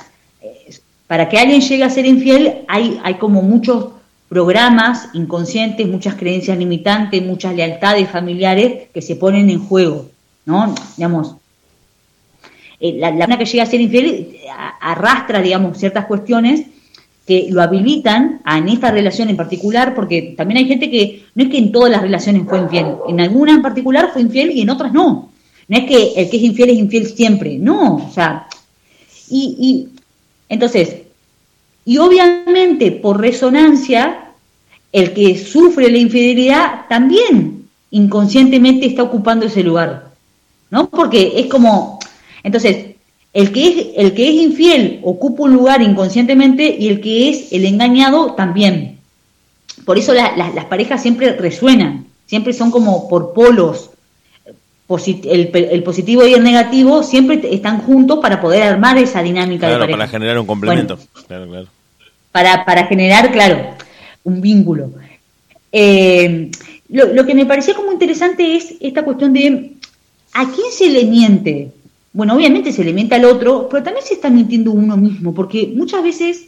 para que alguien llegue a ser infiel hay, hay como muchos programas inconscientes, muchas creencias limitantes, muchas lealtades familiares que se ponen en juego, ¿no? Digamos, eh, la, persona que llega a ser infiel eh, arrastra, digamos, ciertas cuestiones que lo habilitan a, en esta relación en particular, porque también hay gente que no es que en todas las relaciones fue infiel, en algunas en particular fue infiel y en otras no. No es que el que es infiel es infiel siempre, no, o sea, y, y entonces, y obviamente por resonancia, el que sufre la infidelidad también inconscientemente está ocupando ese lugar, ¿no? Porque es como, entonces, el que, es, el que es infiel ocupa un lugar inconscientemente y el que es el engañado también. Por eso las parejas siempre resuenan, siempre son como por polos. El, positivo y el negativo siempre están juntos para poder armar esa dinámica de pareja. para generar un complemento. Para, para generar, claro, un vínculo. Eh, lo, lo que me parecía como interesante es esta cuestión de a quién se le miente bueno, obviamente se le miente al otro, pero también se está mintiendo uno mismo, porque muchas veces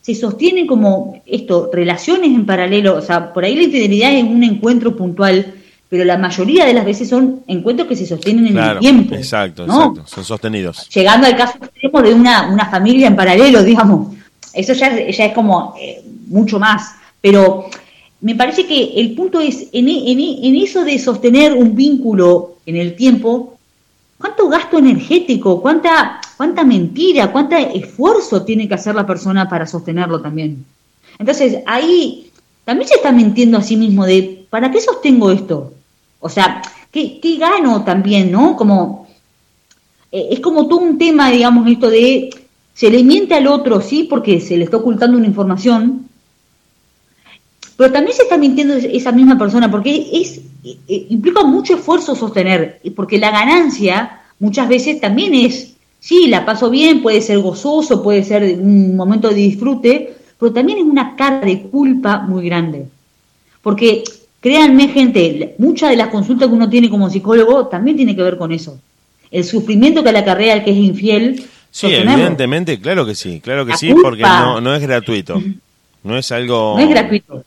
se sostienen como esto, relaciones en paralelo, o sea, por ahí la infidelidad es un encuentro puntual, pero la mayoría de las veces son encuentros que se sostienen en el tiempo. Exacto, exacto, son sostenidos. Llegando al caso extremo de una, una familia en paralelo, digamos, eso ya, ya es como eh, mucho más, pero me parece que el punto es, en, en, en eso de sostener un vínculo en el tiempo, ¿Cuánto gasto energético, cuánta, cuánta mentira, cuánto esfuerzo tiene que hacer la persona para sostenerlo también? Entonces, ahí también se está mintiendo a sí mismo de, ¿para qué sostengo esto? O sea, ¿qué, gano también, no? Como, eh, es como todo un tema, digamos, esto de, se le miente al otro, sí, porque se le está ocultando una información, pero también se está mintiendo esa misma persona, porque es implica mucho esfuerzo sostener, porque la ganancia muchas veces también es, sí, la paso bien, puede ser gozoso, puede ser un momento de disfrute, pero también es una carga de culpa muy grande. Porque créanme gente, muchas de las consultas que uno tiene como psicólogo también tiene que ver con eso. El sufrimiento que la carrera al que es infiel. Sí, evidentemente, claro que sí, claro que sí, porque no, no es gratuito. No es algo... No es gratuito.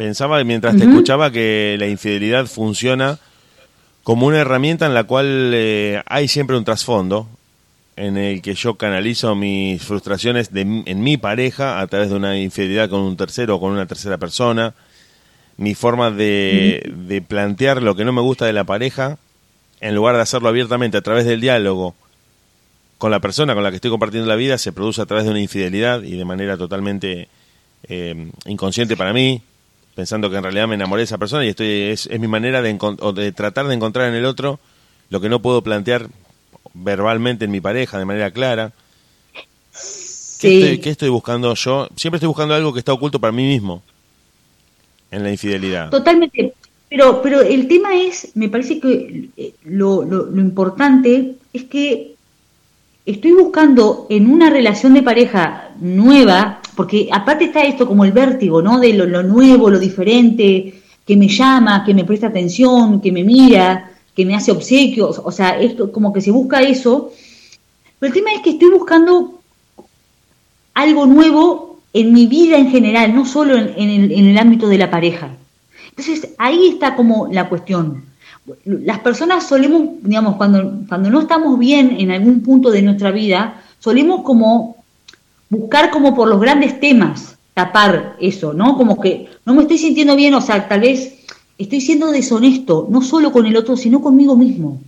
Pensaba mientras te escuchaba que la infidelidad funciona como una herramienta en la cual eh, hay siempre un trasfondo en el que yo canalizo mis frustraciones de, en mi pareja a través de una infidelidad con un tercero o con una tercera persona, mi forma de, de plantear lo que no me gusta de la pareja en lugar de hacerlo abiertamente a través del diálogo con la persona con la que estoy compartiendo la vida, se produce a través de una infidelidad y de manera totalmente eh, inconsciente para mí, pensando que en realidad me enamoré de esa persona y estoy es, es mi manera de, de tratar de encontrar en el otro lo que no puedo plantear verbalmente en mi pareja de manera clara. ¿Qué, estoy, buscando yo? Siempre estoy buscando algo que está oculto para mí mismo en la infidelidad. Totalmente. Pero, pero el tema es, me parece que eh, lo, lo, importante es que estoy buscando en una relación de pareja nueva, porque aparte está esto como el vértigo, ¿no? De lo, nuevo, lo diferente, que me llama, que me presta atención, que me mira, que me hace obsequios, o sea, esto como que se busca eso. Pero el tema es que estoy buscando algo nuevo en mi vida en general, no solo en, el, ámbito de la pareja. Entonces, ahí está como la cuestión. Las personas solemos, digamos, cuando, cuando no estamos bien en algún punto de nuestra vida, solemos como buscar como por los grandes temas tapar eso, ¿no? Como que no me estoy sintiendo bien, o sea, tal vez estoy siendo deshonesto, no solo con el otro, sino conmigo mismo.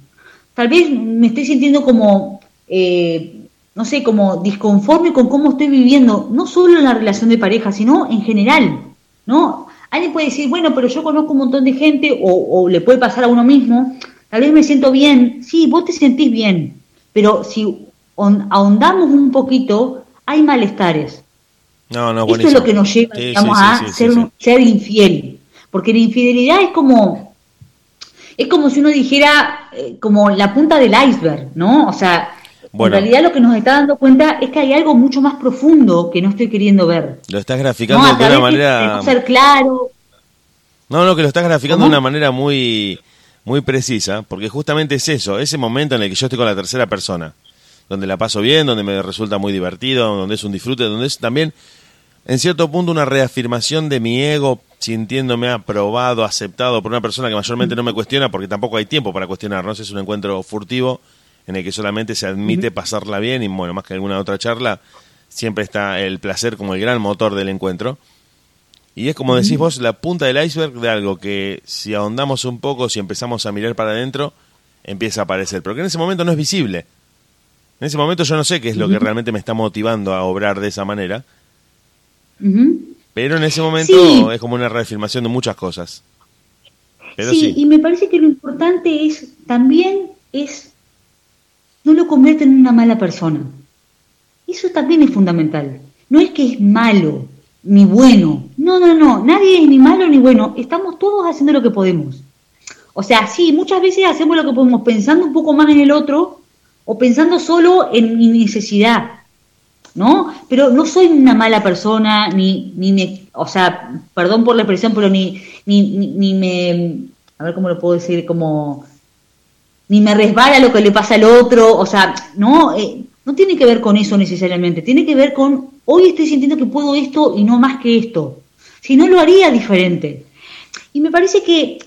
Tal vez me estoy sintiendo como eh, no sé, como disconforme con cómo estoy viviendo, no solo en la relación de pareja, sino en general, ¿no? Alguien puede decir, bueno, pero yo conozco un montón de gente, o, le puede pasar a uno mismo, tal vez me siento bien, sí, vos te sentís bien, pero si ahondamos un poquito, hay malestares. No, no, Esto es lo que nos lleva, digamos, a ser, ser infiel, porque la infidelidad es como, es como si uno dijera, eh, como la punta del iceberg, ¿no? O sea, en realidad lo que nos está dando cuenta es que hay algo mucho más profundo que no estoy queriendo ver. Lo estás graficando de una manera... No ser claro. No, no, que lo estás graficando de una manera muy, muy precisa, porque justamente es eso, ese momento en el que yo estoy con la tercera persona, donde la paso bien, donde me resulta muy divertido, donde es un disfrute, donde es también, en cierto punto, una reafirmación de mi ego, sintiéndome aprobado, aceptado por una persona que mayormente no me cuestiona, porque tampoco hay tiempo para cuestionarnos, es un encuentro furtivo en el que solamente se admite pasarla bien y bueno, más que alguna otra charla, siempre está el placer como el gran motor del encuentro. Y es como decís vos, la punta del iceberg de algo que si ahondamos un poco, si empezamos a mirar para adentro, empieza a aparecer. Pero que en ese momento no es visible. En ese momento yo no sé qué es lo que realmente me está motivando a obrar de esa manera. Pero en ese momento es como una reafirmación de muchas cosas. sí, y me parece que lo importante es también es no lo convierte en una mala persona. Eso también es fundamental. No es que es malo ni bueno. No, no, no. Nadie es ni malo ni bueno. Estamos todos haciendo lo que podemos. O sea, sí, muchas veces hacemos lo que podemos pensando un poco más en el otro o pensando solo en mi necesidad. ¿No? Pero no soy una mala persona, ni, ni me, o sea, perdón por la expresión, pero ni, ni, ni me, a ver cómo lo puedo decir, como ni me resbala lo que le pasa al otro, o sea, no, eh, no tiene que ver con eso necesariamente, tiene que ver con, hoy estoy sintiendo que puedo esto y no más que esto, si no lo haría diferente. Y me parece que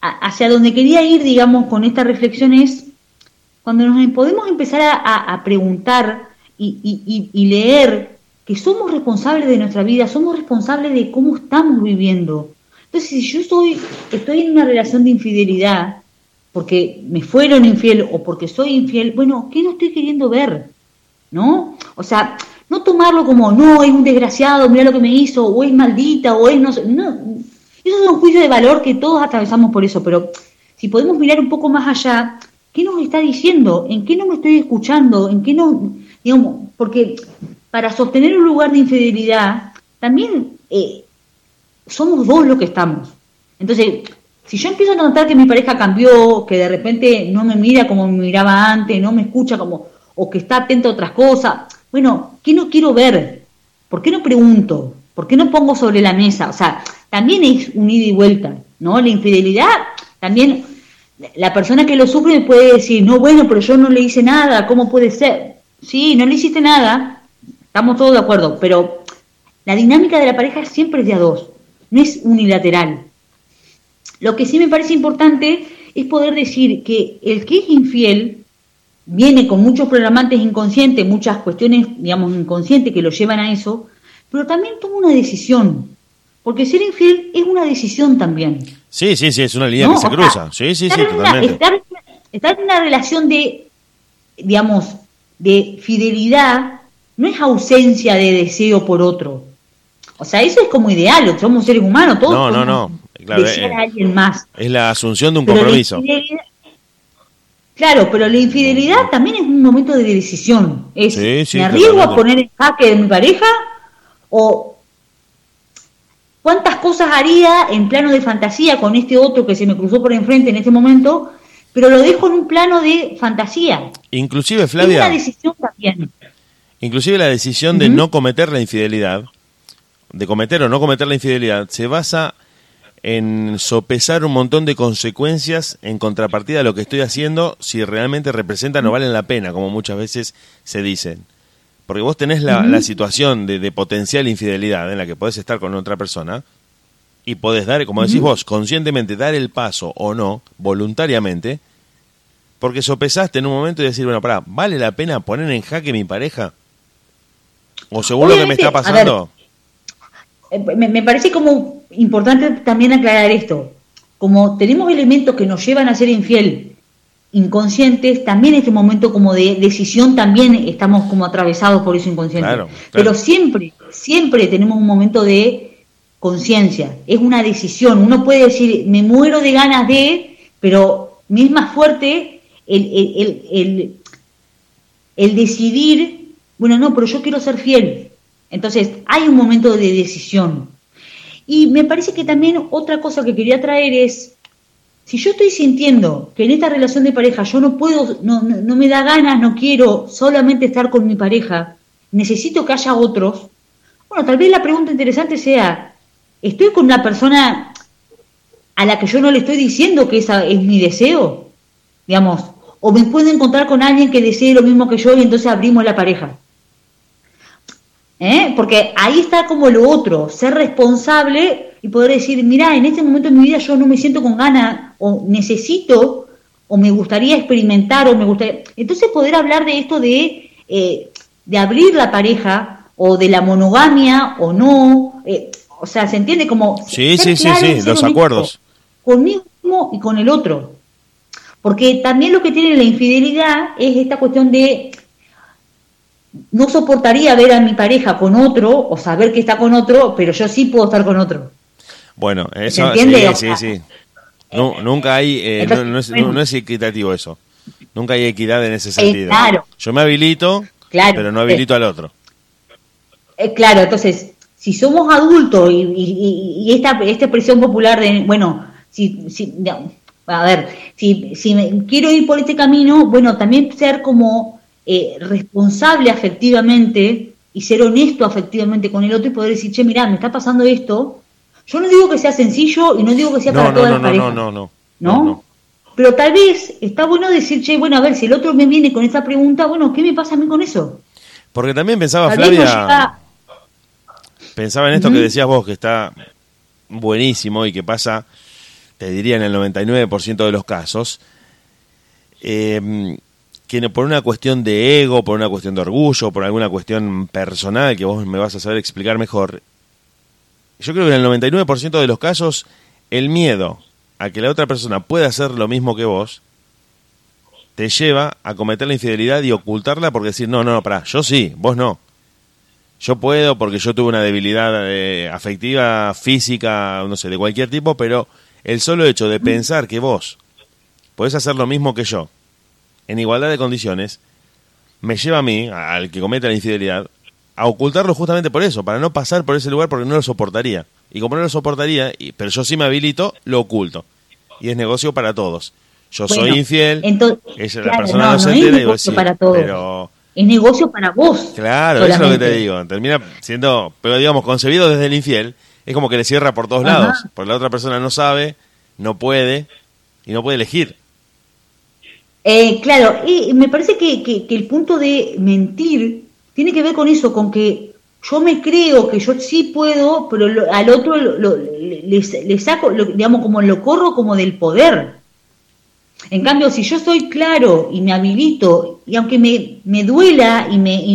hacia donde quería ir, digamos, con esta reflexión es, cuando nos podemos empezar a, preguntar y, y leer que somos responsables de nuestra vida, somos responsables de cómo estamos viviendo. Entonces, si yo estoy, estoy en una relación de infidelidad, porque me fueron infiel o porque soy infiel, bueno, ¿qué no estoy queriendo ver? ¿No? O sea, no tomarlo como, no, es un desgraciado, mira lo que me hizo, o es maldita, o es no sé. No, eso es un juicio de valor que todos atravesamos por eso, pero si podemos mirar un poco más allá, ¿qué nos está diciendo? ¿En qué no me estoy escuchando? ¿En qué no? Digamos, porque para sostener un lugar de infidelidad, también eh, somos dos los que estamos. Entonces, si yo empiezo a notar que mi pareja cambió, que de repente no me mira como me miraba antes, no me escucha como, o que está atento a otras cosas, bueno, ¿qué no quiero ver? ¿Por qué no pregunto? ¿Por qué no pongo sobre la mesa? O sea, también es un ida y vuelta, ¿no? La infidelidad, también la persona que lo sufre puede decir, no, bueno, pero yo no le hice nada, ¿cómo puede ser? Sí, no le hiciste nada, estamos todos de acuerdo, pero la dinámica de la pareja siempre es de a dos, no es unilateral. Lo que sí me parece importante es poder decir que el que es infiel viene con muchos programantes inconscientes, muchas cuestiones, digamos, inconscientes que lo llevan a eso, pero también toma una decisión. Porque ser infiel es una decisión también. Sí, sí, sí, es una línea que se cruza. sí, sí, sí, totalmente. estar en una relación de, digamos, de fidelidad no es ausencia de deseo por otro. O sea, eso es como ideal, somos seres humanos, todos. No, no, no. Claro, alguien más. Es la asunción de un Pero compromiso. Claro, pero la infidelidad también es un momento de decisión. Es, Sí, sí, ¿me arriesgo a poner en jaque de mi pareja? ¿O cuántas cosas haría en plano de fantasía con este otro que se me cruzó por enfrente en este momento? Pero lo dejo en un plano de fantasía. Inclusive, Es una Flavia, decisión también. inclusive la decisión de no cometer la infidelidad, de cometer o no cometer la infidelidad, se basa en sopesar un montón de consecuencias en contrapartida de lo que estoy haciendo si realmente representan o valen la pena, como muchas veces se dicen. Porque vos tenés la, la situación de, de potencial infidelidad en la que podés estar con otra persona y podés dar, como decís vos, conscientemente dar el paso o no, voluntariamente, porque sopesaste en un momento y decir, bueno, pará, ¿vale la pena poner en jaque mi pareja? O según lo que me está a pasando. Eh, Me, me parece como importante también aclarar esto. Como tenemos elementos que nos llevan a ser infiel inconscientes, también en este momento como de decisión también estamos como atravesados por eso inconsciente. Claro, claro. Pero siempre, siempre tenemos un momento de conciencia. Es una decisión. Uno puede decir, me muero de ganas de, pero me es más fuerte el, el, el, el- el decidir, bueno, no, pero yo quiero ser fiel. Entonces, hay un momento de decisión. Y me parece que también otra cosa que quería traer es, si yo estoy sintiendo que en esta relación de pareja yo no puedo, no, no, no me da ganas, no quiero solamente estar con mi pareja, necesito que haya otros, bueno, tal vez la pregunta interesante sea, ¿estoy con una persona a la que yo no le estoy diciendo que esa es mi deseo? Digamos, o me puedo encontrar con alguien que desee lo mismo que yo y entonces abrimos la pareja. ¿Eh? Porque ahí está como lo otro, ser responsable y poder decir, mira, en este momento de mi vida yo no me siento con ganas o necesito o me gustaría experimentar o me gustaría... Entonces poder hablar de esto de, eh, de abrir la pareja o de la monogamia o no, eh, o sea, se entiende como... Sí, sí, sí, claro sí, los acuerdos. Conmigo y con el otro. Porque también lo que tiene la infidelidad es esta cuestión de no soportaría ver a mi pareja con otro o saber que está con otro, pero yo sí puedo estar con otro. Bueno, eso entiende? sí, O sí, sea, sí. Nu- nunca hay, eh, entonces, no, no es, no equitativo eso. Nunca hay equidad en ese sentido. claro. Yo me habilito, Claro. pero no habilito al otro. Eh, claro, entonces, si somos adultos y, y- y- y esta, esta expresión popular de, bueno, si, si no, a ver, si, si me- quiero ir por este camino, bueno, también ser como eh, responsable afectivamente y ser honesto afectivamente con el otro y poder decir, che, mirá, me está pasando esto. Yo no digo que sea sencillo y no digo que sea No, para no, todas no, las no, parejas. no, no, no. ¿no? no. Pero tal vez está bueno decir, che, bueno, a ver, si el otro me viene con esta pregunta, bueno, ¿qué me pasa a mí con eso? Porque también pensaba, Tal Flavia, llega- pensaba en esto que decías vos, que está buenísimo y que pasa, te diría, en el 99% de los casos, eh, que por una cuestión de ego, por una cuestión de orgullo, por alguna cuestión personal que vos me vas a saber explicar mejor, yo creo que en el 99% de los casos el miedo a que la otra persona pueda hacer lo mismo que vos te lleva a cometer la infidelidad y ocultarla porque decir, no, no, no, pará, yo sí, vos no. Yo puedo porque yo tuve una debilidad eh, afectiva, física, no sé, de cualquier tipo, pero el solo hecho de pensar que vos podés hacer lo mismo que yo, en igualdad de condiciones, me lleva a mí, al que cometa la infidelidad, a ocultarlo justamente por eso, para no pasar por ese lugar porque no lo soportaría. Y como no lo soportaría, y- pero yo sí me habilito, lo oculto. Y es negocio para todos. Yo Bueno, soy infiel, entonces, ella, la claro, persona no, se entera negocio sí, para todos. pero... Es negocio para vos. Claro, eso es lo que te digo. Termina siendo, pero digamos, concebido desde el infiel, es como que le cierra por todos Ajá. lados. Porque la otra persona no sabe, no puede y no puede elegir. Eh, claro, y me parece que, que- que el punto de mentir tiene que ver con eso, con que yo me creo que yo sí puedo, pero lo- al otro lo- le, le- saco, digamos, como lo corro como del poder. En cambio, si yo soy claro y me habilito, y aunque me, me duela y, me, y,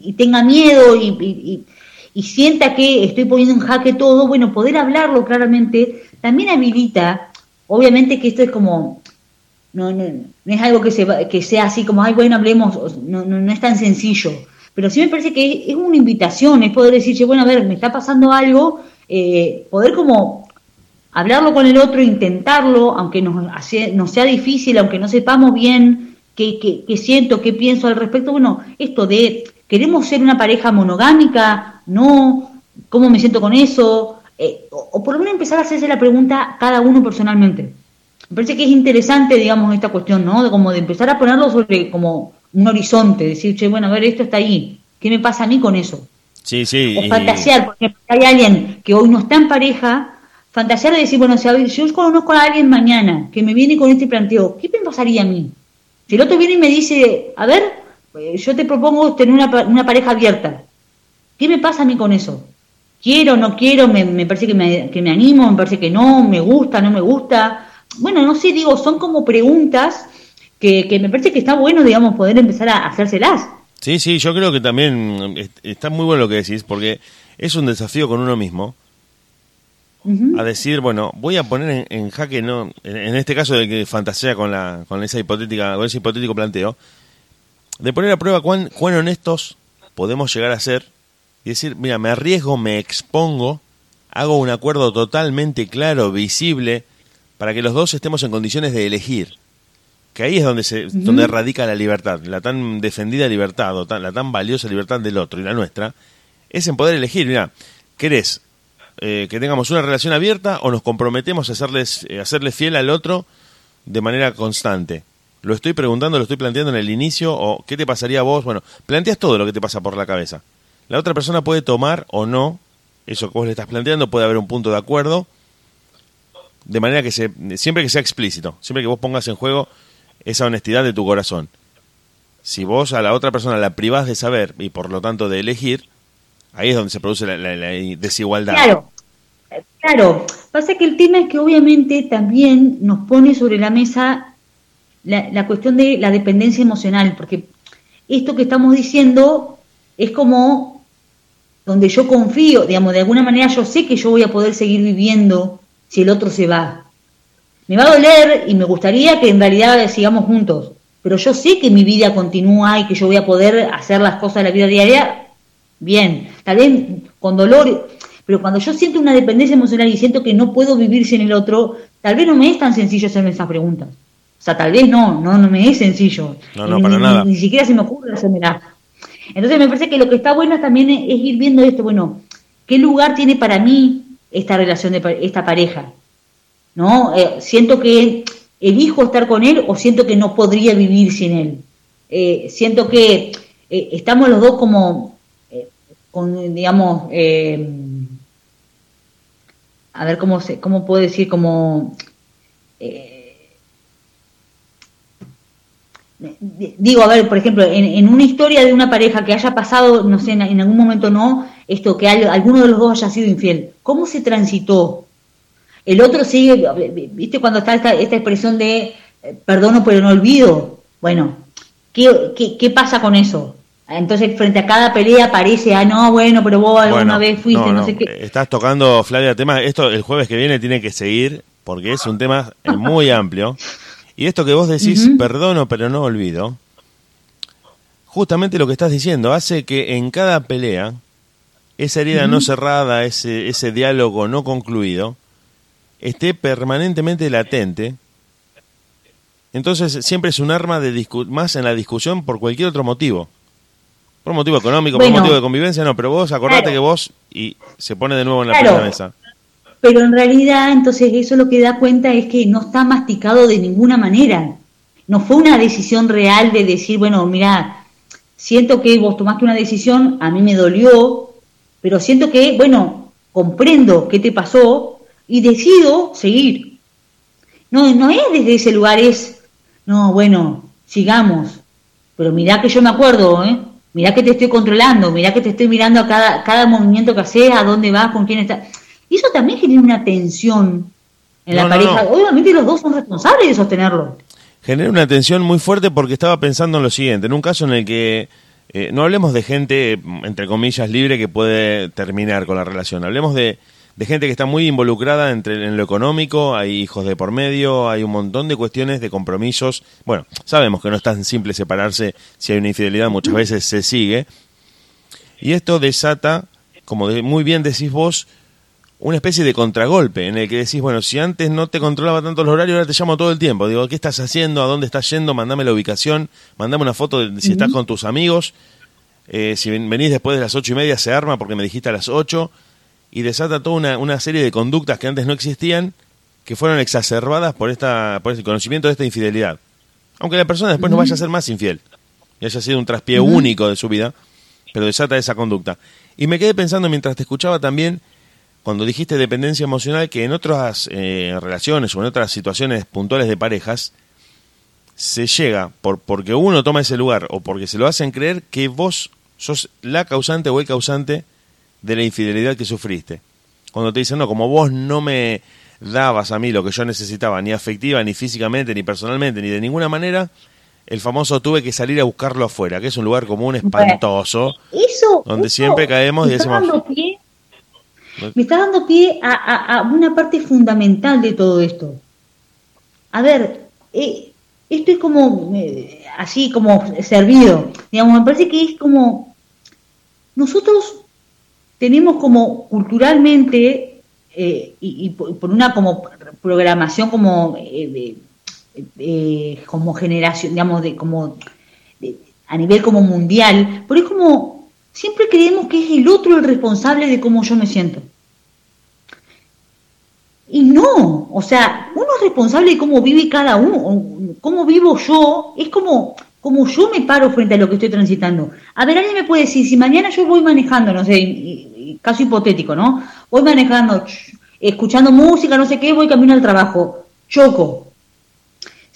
y- y tenga miedo y- y sienta que estoy poniendo en jaque todo, bueno, poder hablarlo claramente también habilita, obviamente que esto es como, no, no, no es algo que, se, que sea así como, ay, bueno, hablemos, no, no, no es tan sencillo. Pero sí me parece que es una invitación, es poder decir, bueno, a ver, me está pasando algo, eh, poder como hablarlo con el otro, intentarlo, aunque nos, nos sea difícil, aunque no sepamos bien qué, qué, siento, qué pienso al respecto. Bueno, esto de, ¿queremos ser una pareja monogámica? No, ¿cómo me siento con eso? Eh, o, por lo menos empezar a hacerse la pregunta cada uno personalmente. Me parece que es interesante, digamos, esta cuestión, ¿no? De como de empezar a ponerlo sobre como un horizonte, decir, che, bueno, a ver, esto está ahí, ¿qué me pasa a mí con eso? Sí, sí. O fantasear, porque hay alguien que hoy no está en pareja, fantasear de decir, bueno, si yo conozco a alguien mañana que me viene con este planteo, ¿qué me pasaría a mí? Si el otro viene y me dice, a ver, eh, yo te propongo tener una, una pareja abierta, ¿qué me pasa a mí con eso? Quiero, no quiero, me, me parece que me, que me animo, me parece que no, me gusta, no me gusta. Bueno, no sé, digo, son como preguntas que, que me parece que está bueno, digamos, poder empezar a hacérselas. Sí, sí, yo creo que también está muy bueno lo que decís, porque es un desafío con uno mismo. Uh -huh. A decir, bueno, voy a poner en, en jaque, no, en, en, este caso de que fantasea con la, con esa hipotética, con ese hipotético planteo, de poner a prueba cuán, cuán honestos podemos llegar a ser y decir, mira, me arriesgo, me expongo, hago un acuerdo totalmente claro, visible, para que los dos estemos en condiciones de elegir que ahí es donde se uh -huh. donde radica la libertad, la tan defendida libertad, o tan, la tan valiosa libertad del otro y la nuestra, es en poder elegir, mira, ¿querés eh, que tengamos una relación abierta o nos comprometemos a hacerles, eh, hacerle fiel al otro de manera constante? Lo estoy preguntando, lo estoy planteando en el inicio, o ¿qué te pasaría a vos? Bueno, planteas todo lo que te pasa por la cabeza. La otra persona puede tomar o no eso que vos le estás planteando, puede haber un punto de acuerdo, de manera que se, siempre que sea explícito, siempre que vos pongas en juego esa honestidad de tu corazón. Si vos a la otra persona la privás de saber y por lo tanto de elegir, ahí es donde se produce la, la, desigualdad. Claro, claro. Pasa que el tema es que obviamente también nos pone sobre la mesa la, la cuestión de la dependencia emocional, porque esto que estamos diciendo es como donde yo confío, digamos, de alguna manera yo sé que yo voy a poder seguir viviendo si el otro se va. Me va a doler y me gustaría que en realidad sigamos juntos, pero yo sé que mi vida continúa y que yo voy a poder hacer las cosas de la vida diaria bien, tal vez con dolor, pero cuando yo siento una dependencia emocional y siento que no puedo vivir sin el otro, tal vez no me es tan sencillo hacerme esas preguntas. O sea, tal vez no, no, no me es sencillo. No, no, para ni, nada. Ni, ni siquiera se me ocurre hacerme nada. Entonces me parece que lo que está bueno también es, es, ir viendo esto, bueno, ¿qué lugar tiene para mí esta relación de esta pareja? ¿No? Eh, siento que elijo estar con él o siento que no podría vivir sin él. Eh, siento que eh, estamos los dos como con, digamos, a ver cómo se, cómo puedo decir, como digo, a ver, por ejemplo, en, en, una historia de una pareja que haya pasado, no sé, en, en algún momento no, esto, que alguno de los dos haya sido infiel, ¿cómo se transitó? El otro sigue, viste, cuando está esta, esta expresión de eh, perdono pero no olvido, bueno, ¿qué, qué, qué pasa con eso? Entonces, frente a cada pelea aparece, ah, no, bueno, pero vos alguna bueno, vez fuiste, no, no, no, sé qué. Estás tocando, Flavia, tema, esto el jueves que viene tiene que seguir, porque es un tema muy amplio. Y esto que vos decís, uh -huh. perdono pero no olvido, justamente lo que estás diciendo hace que en cada pelea, esa herida uh -huh. no cerrada, ese, ese diálogo no concluido, esté permanentemente latente. Entonces siempre es un arma de más en la discusión por cualquier otro motivo. Por un motivo económico, bueno, por un motivo de convivencia, no, pero vos acordate claro. que vos, y se pone de nuevo en la claro. mesa pero en realidad entonces eso lo que da cuenta es que no está masticado de ninguna manera. No fue una decisión real de decir, bueno, mira, siento que vos tomaste una decisión, a mí me dolió, pero siento que, bueno, comprendo qué te pasó y decido seguir. No, no es desde ese lugar, es, no, bueno, sigamos, pero mirá que yo me acuerdo, ¿eh? Mirá que te estoy controlando, mirá que te estoy mirando a cada, cada movimiento que haces, a dónde vas, con quién estás y eso también genera una tensión en no, la pareja. No, no. Obviamente los dos son responsables de sostenerlo. Genera una tensión muy fuerte porque estaba pensando en lo siguiente, en un caso en el que eh, no hablemos de gente, entre comillas, libre que puede terminar con la relación, hablemos de, de gente que está muy involucrada entre, en lo económico, hay hijos de por medio, hay un montón de cuestiones de compromisos. Bueno, sabemos que no es tan simple separarse si hay una infidelidad, muchas veces se sigue. Y esto desata, como muy bien decís vos, una especie de contragolpe en el que decís, bueno, si antes no te controlaba tanto los horarios, ahora te llamo todo el tiempo. Digo, ¿qué estás haciendo? ¿A dónde estás yendo? Mandame la ubicación, mandame una foto de si estás con tus amigos. Eh, si venís después de las ocho y media, se arma porque me dijiste a las ocho. Y desata toda una, una serie de conductas que antes no existían, que fueron exacerbadas por, esta, por el conocimiento de esta infidelidad. Aunque la persona después no vaya a ser más infiel y haya sido un traspié único de su vida, pero desata esa conducta. Y me quedé pensando mientras te escuchaba también cuando dijiste dependencia emocional, que en otras eh, relaciones o en otras situaciones puntuales de parejas, se llega por porque uno toma ese lugar o porque se lo hacen creer que vos sos la causante o el causante de la infidelidad que sufriste. Cuando te dicen, no, como vos no me dabas a mí lo que yo necesitaba, ni afectiva, ni físicamente, ni personalmente, ni de ninguna manera, el famoso tuve que salir a buscarlo afuera, que es un lugar común espantoso, eso, donde siempre caemos y decimos... Me está dando pie a, una parte fundamental de todo esto. A ver, eh, esto es como eh, así, como servido. Digamos, me parece que es como. Nosotros tenemos como culturalmente eh, y, por una como programación como como generación digamos de como a nivel como mundial pero es como Siempre creemos que es el otro el responsable de cómo yo me siento. Y no, o sea, uno es responsable de cómo vive cada uno, cómo vivo yo, es como, como yo me paro frente a lo que estoy transitando. A ver, alguien me puede decir, si mañana yo voy manejando, no sé, caso hipotético, ¿no? Voy manejando, escuchando música, no sé qué, voy camino al trabajo, choco,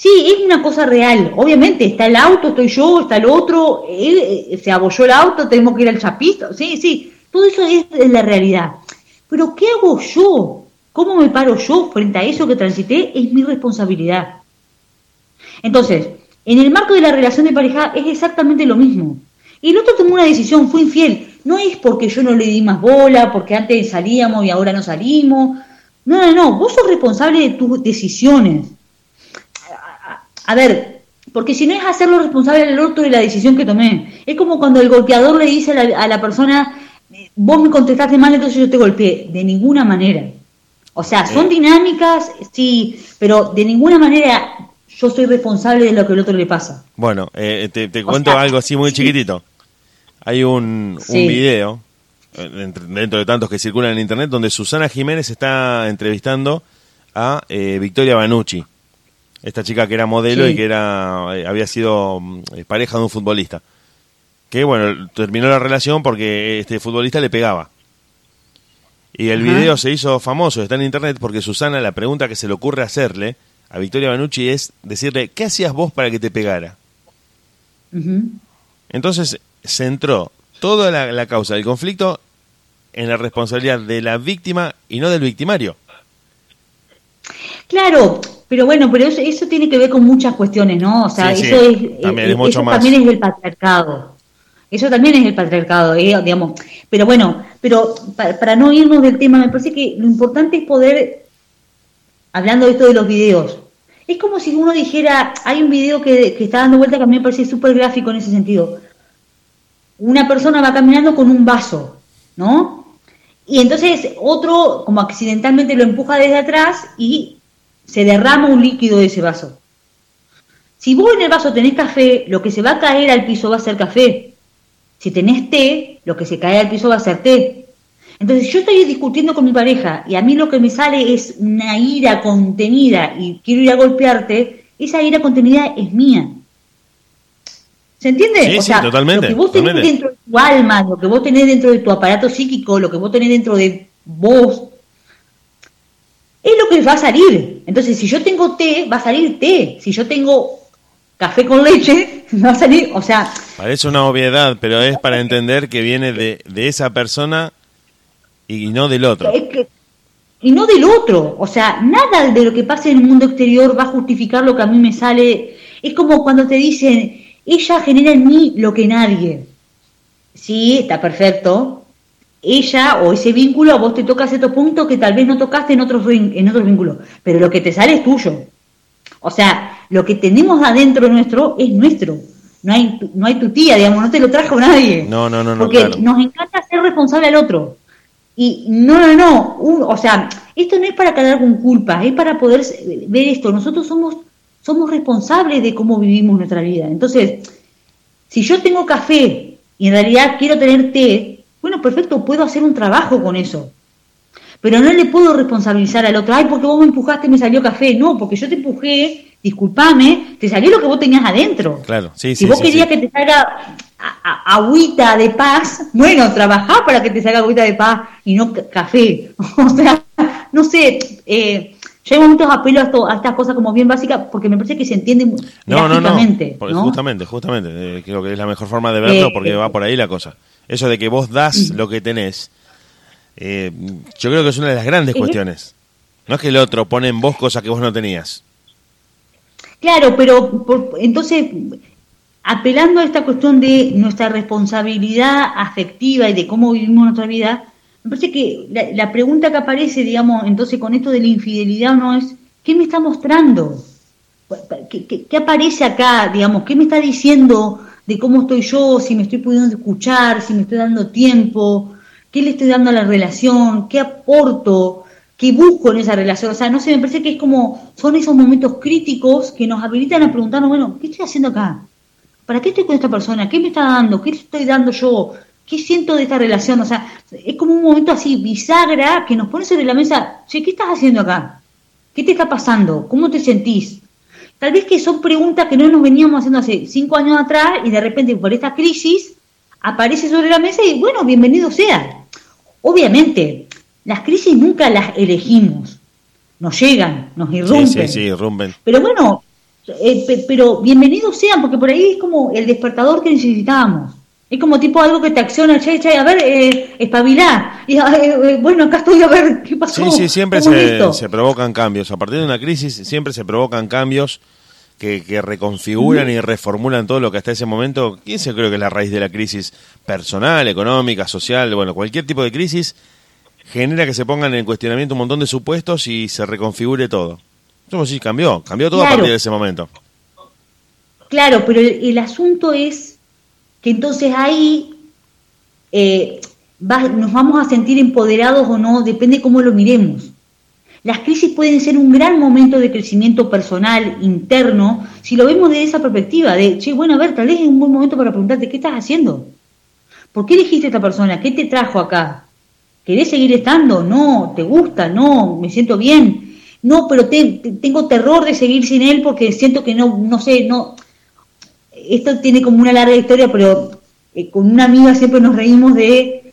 Sí, es una cosa real. Obviamente, está el auto, estoy yo, está el otro, eh, se abolló el auto, tenemos que ir al chapista. Sí, sí, todo eso es, la realidad. Pero ¿qué hago yo? ¿Cómo me paro yo frente a eso que transité? Es mi responsabilidad. Entonces, en el marco de la relación de pareja es exactamente lo mismo. Y el otro tomó una decisión, fue infiel. No es porque yo no le di más bola, porque antes salíamos y ahora no salimos. No, no, no. Vos sos responsable de tus decisiones. A ver, porque si no es hacerlo responsable del otro de la decisión que tomé. Es como cuando el golpeador le dice a la, persona, vos me contestaste mal, entonces yo te golpeé. De ninguna manera. O sea, son dinámicas, sí, pero de ninguna manera yo soy responsable de lo que al otro le pasa. Bueno, eh, te, cuento algo así muy chiquitito. Hay un, un video, eh, dentro de tantos que circulan en internet, donde Susana Jiménez está entrevistando a eh, Victoria Banucci esta chica que era modelo y que era eh, había sido mm, eh, pareja de un futbolista. Que bueno, terminó la relación porque este futbolista le pegaba. Y el video se hizo famoso, está en internet, porque Susana la pregunta que se le ocurre hacerle a Victoria Banucci es decirle, ¿qué hacías vos para que te pegara? Entonces centró toda la, la causa del conflicto en la responsabilidad de la víctima y no del victimario. Claro, pero bueno, pero eso, tiene que ver con muchas cuestiones, ¿no? O sea, eso, Es, eh, también es, eso también es el patriarcado. Eso también es el patriarcado, eh, digamos. Pero bueno, pero para, no irnos del tema, me parece que lo importante es poder, hablando de esto de los videos, es como si uno dijera, hay un video que, que está dando vuelta que a mí me parece súper gráfico en ese sentido. Una persona va caminando con un vaso, ¿no? Y entonces otro como accidentalmente lo empuja desde atrás y se derrama un líquido de ese vaso. Si vos en el vaso tenés café, lo que se va a caer al piso va a ser café. Si tenés té, lo que se cae al piso va a ser té. Entonces yo estoy discutiendo con mi pareja y a mí lo que me sale es una ira contenida y quiero ir a golpearte, esa ira contenida es mía. ¿Se entiende? Sí, totalmente. Lo que vos tenés dentro de tu alma, lo que vos tenés dentro de tu aparato psíquico, lo que vos tenés dentro de vos, es lo que va a salir. Entonces, si yo tengo té, va a salir té. Si yo tengo café con leche, *laughs* va a salir, o sea... Parece una obviedad, pero es para entender que viene de, esa persona y no del otro. y no del otro. O sea, nada de lo que pase en el mundo exterior va a justificar lo que a mí me sale. Es como cuando te dicen, ella genera en mí lo que nadie. Sí, está perfecto, ella o ese vínculo, a vos te toca ciertos puntos que tal vez no tocaste en otros, en otros vínculos, pero lo que te sale es tuyo. O sea, lo que tenemos adentro nuestro es nuestro. No hay, no hay tu tía, digamos, no te lo trajo nadie. No, no, no, no. Porque nos encanta ser responsable al otro. Y no, no, no. o sea, esto no es para quedar con culpa, es para poder ver esto. Nosotros somos, somos responsables de cómo vivimos nuestra vida. Entonces, si yo tengo café y en realidad quiero tener té, perfecto, puedo hacer un trabajo con eso. Pero no le puedo responsabilizar al otro, ay, porque vos me empujaste y me salió café. No, porque yo te empujé, discúlpame, te salió lo que vos tenías adentro. Claro, sí, Si vos querías que te salga agüita de paz, bueno, trabajá para que te salga agüita de paz y no café. *laughs* o sea, no sé, eh, yo hay momentos apelo a, estas cosas como bien básicas porque me parece que se entiende no, no, no, Justamente, justamente. Eh, creo que es la mejor forma de verlo porque eh, va por ahí la cosa. Eso de que vos das lo que tenés, eh, yo creo que es una de las grandes cuestiones. No es que el otro pone en vos cosas que vos no tenías. Claro, pero entonces, apelando a esta cuestión de nuestra responsabilidad afectiva y de cómo vivimos nuestra vida, me parece que la, pregunta que aparece, digamos, entonces con esto de la infidelidad no es, ¿qué me está mostrando? ¿Qué, qué aparece acá, digamos? ¿Qué me está diciendo de cómo estoy yo, si me estoy pudiendo escuchar, si me estoy dando tiempo, qué le estoy dando a la relación, qué aporto, qué busco en esa relación. O sea, no sé, me parece que es como, son esos momentos críticos que nos habilitan a preguntarnos, bueno, ¿qué estoy haciendo acá? ¿Para qué estoy con esta persona? ¿Qué me está dando? ¿Qué estoy dando yo? ¿Qué siento de esta relación? O sea, es como un momento así, bisagra, que nos pone sobre la mesa, che, ¿qué estás haciendo acá? ¿Qué te está pasando? ¿Cómo te sentís? Tal vez que son preguntas que no nos veníamos haciendo hace cinco años atrás y de repente por esta crisis aparece sobre la mesa y bueno, bienvenido sea. Obviamente, las crisis nunca las elegimos, nos llegan, nos irrumpen. Sí, sí, sí, irrumpen. Pero bueno, eh, pero bienvenidos sean, porque por ahí es como el despertador que necesitábamos. Es como tipo algo que te acciona, che, che, a ver, eh, espabilá. Y, eh, eh, bueno, acá estoy a ver qué pasó. Sí, sí, siempre se, se, provocan cambios. A partir de una crisis siempre se provocan cambios que, reconfiguran y reformulan todo lo que hasta ese momento, ¿quién se cree que es la raíz de la crisis personal, económica, social, bueno, cualquier tipo de crisis genera que se pongan en cuestionamiento un montón de supuestos y se reconfigure todo. Eso sí cambió, cambió todo a partir de ese momento. Claro, pero el, asunto es que entonces ahí eh, nos vamos a sentir empoderados o no, depende cómo lo miremos. Las crisis pueden ser un gran momento de crecimiento personal, interno, si lo vemos de esa perspectiva, de, che, bueno, a ver, tal vez es un buen momento para preguntarte, ¿qué estás haciendo? ¿Por qué elegiste a esta persona? ¿Qué te trajo acá? ¿Querés seguir estando? No, ¿te gusta? No, me siento bien. No, pero tengo terror de seguir sin él porque siento que no, no sé, no. Esto tiene como una larga historia, pero eh, con una amiga siempre nos reímos de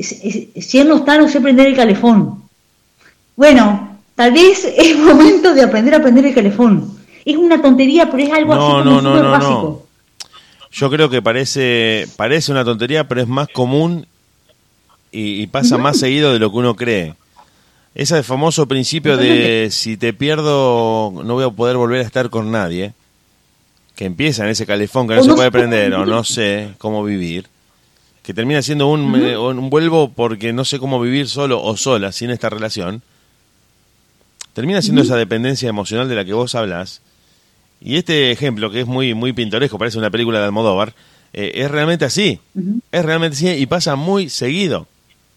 si él no está, no sé prender el calefón. Bueno, Tal vez *laughs* es momento de aprender a aprender el calefón. Es una tontería, pero es algo así como no, no, básico. Yo creo que parece, parece una tontería, pero es más común y, pasa más seguido de lo que uno cree. Ese famoso principio de si te pierdo no voy a poder volver a estar con nadie, que empieza en ese calefón que no, se puede prender o no sé cómo vivir, que termina siendo un, un vuelvo porque no sé cómo vivir solo o sola sin esta relación termina siendo esa dependencia emocional de la que vos hablas. Y este ejemplo, que es muy, muy pintoresco, parece una película de Almodóvar, eh, es realmente así. Es realmente así y pasa muy seguido.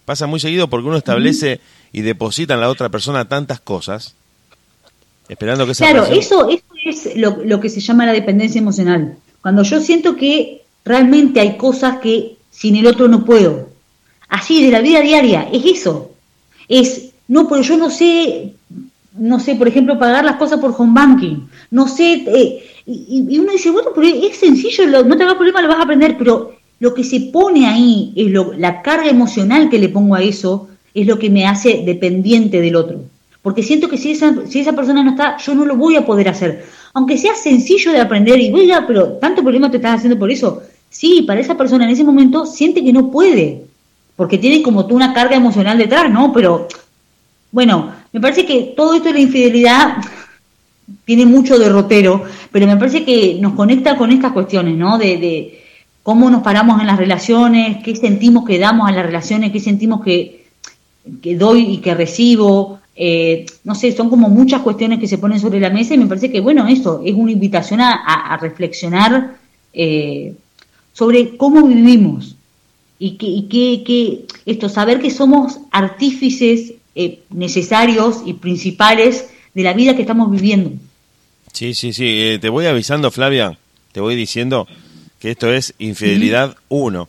Pasa muy seguido porque uno establece y deposita en la otra persona tantas cosas, esperando que esa Claro, eso, eso es lo, lo que se llama la dependencia emocional. Cuando yo siento que realmente hay cosas que sin el otro no puedo. Así, de la vida diaria, es eso. Es, no, pero yo no sé no sé, por ejemplo, pagar las cosas por home banking, no sé, eh, y, uno dice, bueno, pero es sencillo, no te hagas problema, lo vas a aprender, pero lo que se pone ahí, es lo, la carga emocional que le pongo a eso, es lo que me hace dependiente del otro. Porque siento que si esa, si esa persona no está, yo no lo voy a poder hacer. Aunque sea sencillo de aprender y, oiga, pero tanto problema te estás haciendo por eso. Sí, para esa persona en ese momento siente que no puede, porque tiene como tú una carga emocional detrás, ¿no? Pero, bueno, me parece que todo esto de la infidelidad tiene mucho derrotero, pero me parece que nos conecta con estas cuestiones, ¿no? De, cómo nos paramos en las relaciones, qué sentimos que damos a las relaciones, qué sentimos que, que doy y que recibo. Eh, no sé, son como muchas cuestiones que se ponen sobre la mesa y me parece que, bueno, eso es una invitación a, reflexionar eh, sobre cómo vivimos y que, que, esto, saber que somos artífices eh, necesarios y principales de la vida que estamos viviendo. Sí, sí, sí, te voy avisando, Flavia, te voy diciendo que esto es infidelidad 1.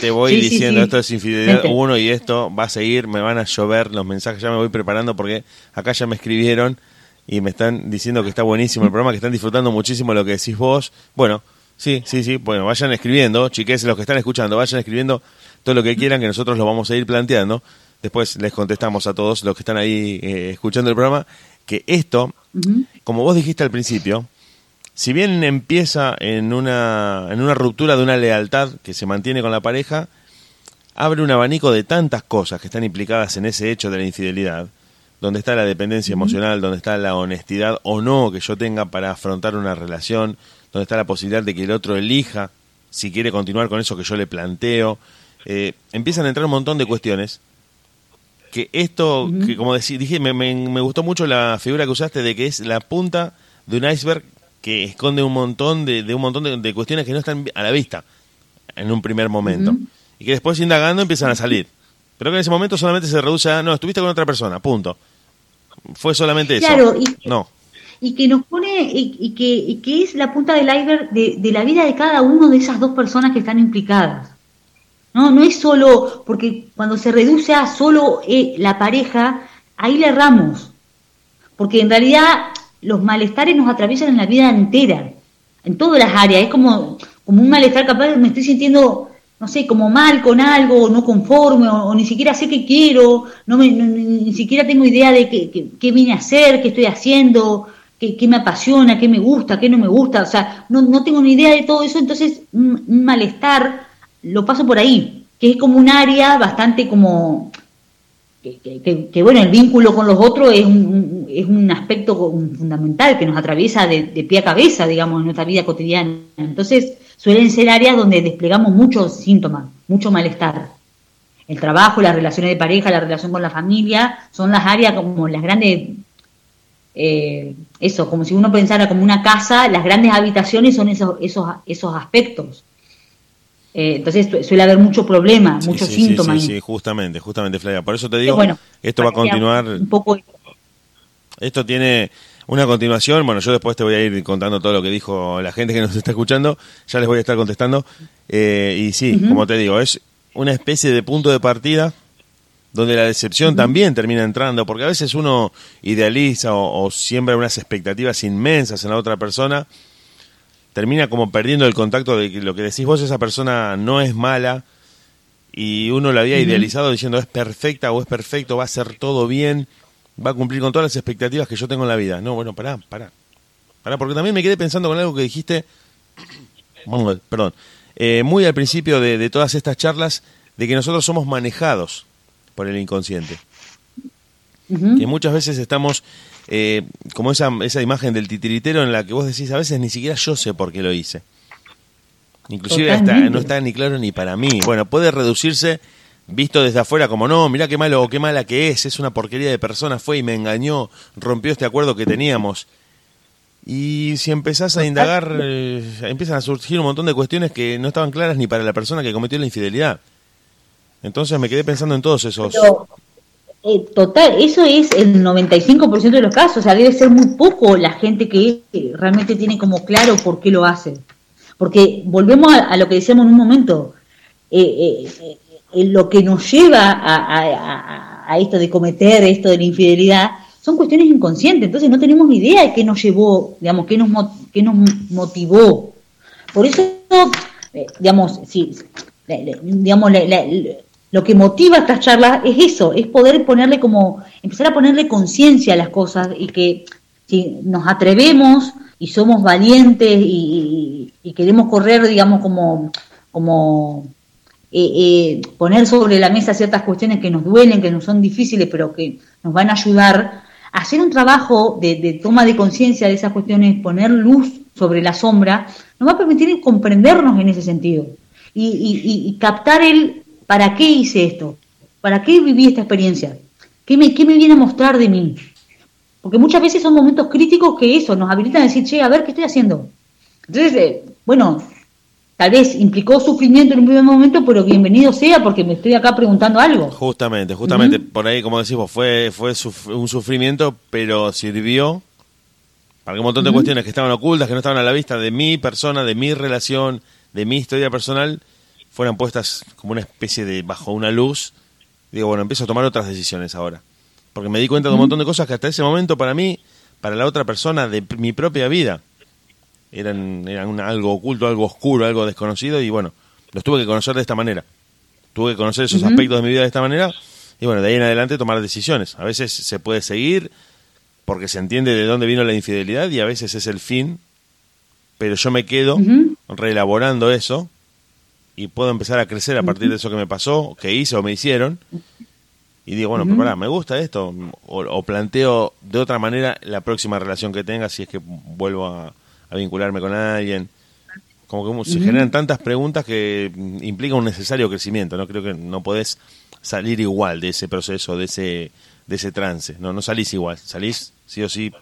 Te, voy *laughs* diciendo, esto es infidelidad 1 y esto va a seguir, me van a llover los mensajes, ya me voy preparando porque acá ya me escribieron y me están diciendo que está buenísimo el programa, que están disfrutando muchísimo lo que decís vos. Bueno, sí, sí, sí, bueno, vayan escribiendo, chiques, los que están escuchando, vayan escribiendo todo lo que quieran, que nosotros lo vamos a ir planteando. Después les contestamos a todos los que están ahí eh, escuchando el programa que esto, como vos dijiste al principio, si bien empieza en una, en una ruptura de una lealtad que se mantiene con la pareja, abre un abanico de tantas cosas que están implicadas en ese hecho de la infidelidad, donde está la dependencia emocional, donde está la honestidad o no que yo tenga para afrontar una relación, donde está la posibilidad de que el otro elija si quiere continuar con eso que yo le planteo. Eh, empiezan a entrar un montón de cuestiones que esto, que como dije, me, me, gustó mucho la figura que usaste de que es la punta de un iceberg que esconde un montón de, un montón de, cuestiones que no están a la vista en un primer momento. Y que después indagando empiezan a salir. Pero que en ese momento solamente se reduce a, no, estuviste con otra persona, punto. Fue solamente eso. Claro, y, no. y que nos pone, y, que, que, es la punta del iceberg de, de la vida de cada uno de esas dos personas que están implicadas. No, no es solo, porque cuando se reduce a solo eh, la pareja, ahí le erramos. Porque en realidad los malestares nos atraviesan en la vida entera, en todas las áreas. Es como, como un malestar capaz, me estoy sintiendo, no sé, como mal con algo, no conforme, o, ni siquiera sé qué quiero, no, me, ni siquiera tengo idea de qué, qué, vine a hacer, qué estoy haciendo, qué, qué, me apasiona, qué me gusta, qué no me gusta. O sea, no, no tengo ni idea de todo eso, entonces un, malestar lo paso por ahí, que es como un área bastante como que, bueno, el vínculo con los otros es un, es un aspecto fundamental que nos atraviesa de, pie a cabeza, digamos, en nuestra vida cotidiana. Entonces, suelen ser áreas donde desplegamos muchos síntomas, mucho malestar. El trabajo, las relaciones de pareja, la relación con la familia, son las áreas como las grandes, eh, eso, como si uno pensara como una casa, las grandes habitaciones son esos, esos, esos aspectos. Eh, entonces suele haber mucho problema, muchos síntomas. Sí, sí, justamente, justamente, Flavia. Por eso te digo, esto va a continuar. Un poco... Esto tiene una continuación. Bueno, yo después te voy a ir contando todo lo que dijo la gente que nos está escuchando. Ya les voy a estar contestando. Eh, y sí, como te digo, es una especie de punto de partida donde la decepción también termina entrando, porque a veces uno idealiza o, o siembra unas expectativas inmensas en la otra persona termina como perdiendo el contacto de que lo que decís vos, esa persona no es mala y uno la había idealizado diciendo es perfecta o es perfecto, va a ser todo bien, va a cumplir con todas las expectativas que yo tengo en la vida. No, bueno, pará, pará. Pará, porque también me quedé pensando con algo que dijiste, *coughs* perdón, eh, muy al principio de, todas estas charlas, de que nosotros somos manejados por el inconsciente. Que muchas veces estamos eh, como esa, esa imagen del titiritero en la que vos decís, a veces ni siquiera yo sé por qué lo hice. Inclusive no está ni claro ni para mí. Bueno, puede reducirse visto desde afuera como no, mirá qué malo o qué mala que es, es una porquería de persona, fue y me engañó, rompió este acuerdo que teníamos. Y si empezás a indagar, eh, empiezan a surgir un montón de cuestiones que no estaban claras ni para la persona que cometió la infidelidad. Entonces me quedé pensando en todos esos... Eh, total, eso es el 95% de los casos, o sea, debe ser muy poco la gente que realmente tiene como claro por qué lo hace. Porque volvemos a, lo que decíamos en un momento, eh, eh, lo que nos lleva a, esto de cometer esto de la infidelidad son cuestiones inconscientes, entonces no tenemos idea de qué nos llevó, digamos, qué nos, qué nos motivó. Por eso, digamos, si, digamos, la, lo que motiva estas charlas es eso, es poder ponerle como, empezar a ponerle conciencia a las cosas y que si nos atrevemos y somos valientes y, queremos correr, digamos, como, como eh, poner sobre la mesa ciertas cuestiones que nos duelen, que nos son difíciles, pero que nos van a ayudar, hacer un trabajo de, toma de conciencia de esas cuestiones, poner luz sobre la sombra, nos va a permitir comprendernos en ese sentido y, captar el para qué hice esto, para qué viví esta experiencia, qué me, qué me viene a mostrar de mí. Porque muchas veces son momentos críticos que eso nos habilitan a decir, che, a ver qué estoy haciendo. Entonces, eh, bueno, tal vez implicó sufrimiento en un primer momento, pero bienvenido sea porque me estoy acá preguntando algo. Justamente, justamente, por ahí, como decimos, fue, fue un sufrimiento, pero sirvió para que un montón de cuestiones que estaban ocultas, que no estaban a la vista de mi persona, de mi relación, de mi historia personal, fueran puestas como una especie de bajo una luz. Digo, bueno, empiezo a tomar otras decisiones ahora. Porque me di cuenta de un montón de cosas que hasta ese momento para mí, para la otra persona de mi propia vida, eran, eran algo oculto, algo oscuro, algo desconocido y bueno, los tuve que conocer de esta manera. Tuve que conocer esos aspectos de mi vida de esta manera y bueno, de ahí en adelante tomar decisiones. A veces se puede seguir porque se entiende de dónde vino la infidelidad y a veces es el fin, pero yo me quedo reelaborando eso y puedo empezar a crecer a partir de eso que me pasó, que hice o me hicieron. Y digo, bueno, pero pará, me gusta esto, o, planteo de otra manera la próxima relación que tenga si es que vuelvo a, vincularme con alguien. Como que se generan tantas preguntas que implica un necesario crecimiento, ¿no? Creo que no podés salir igual de ese proceso, de ese, de ese trance, no, no salís igual, salís sí o sí.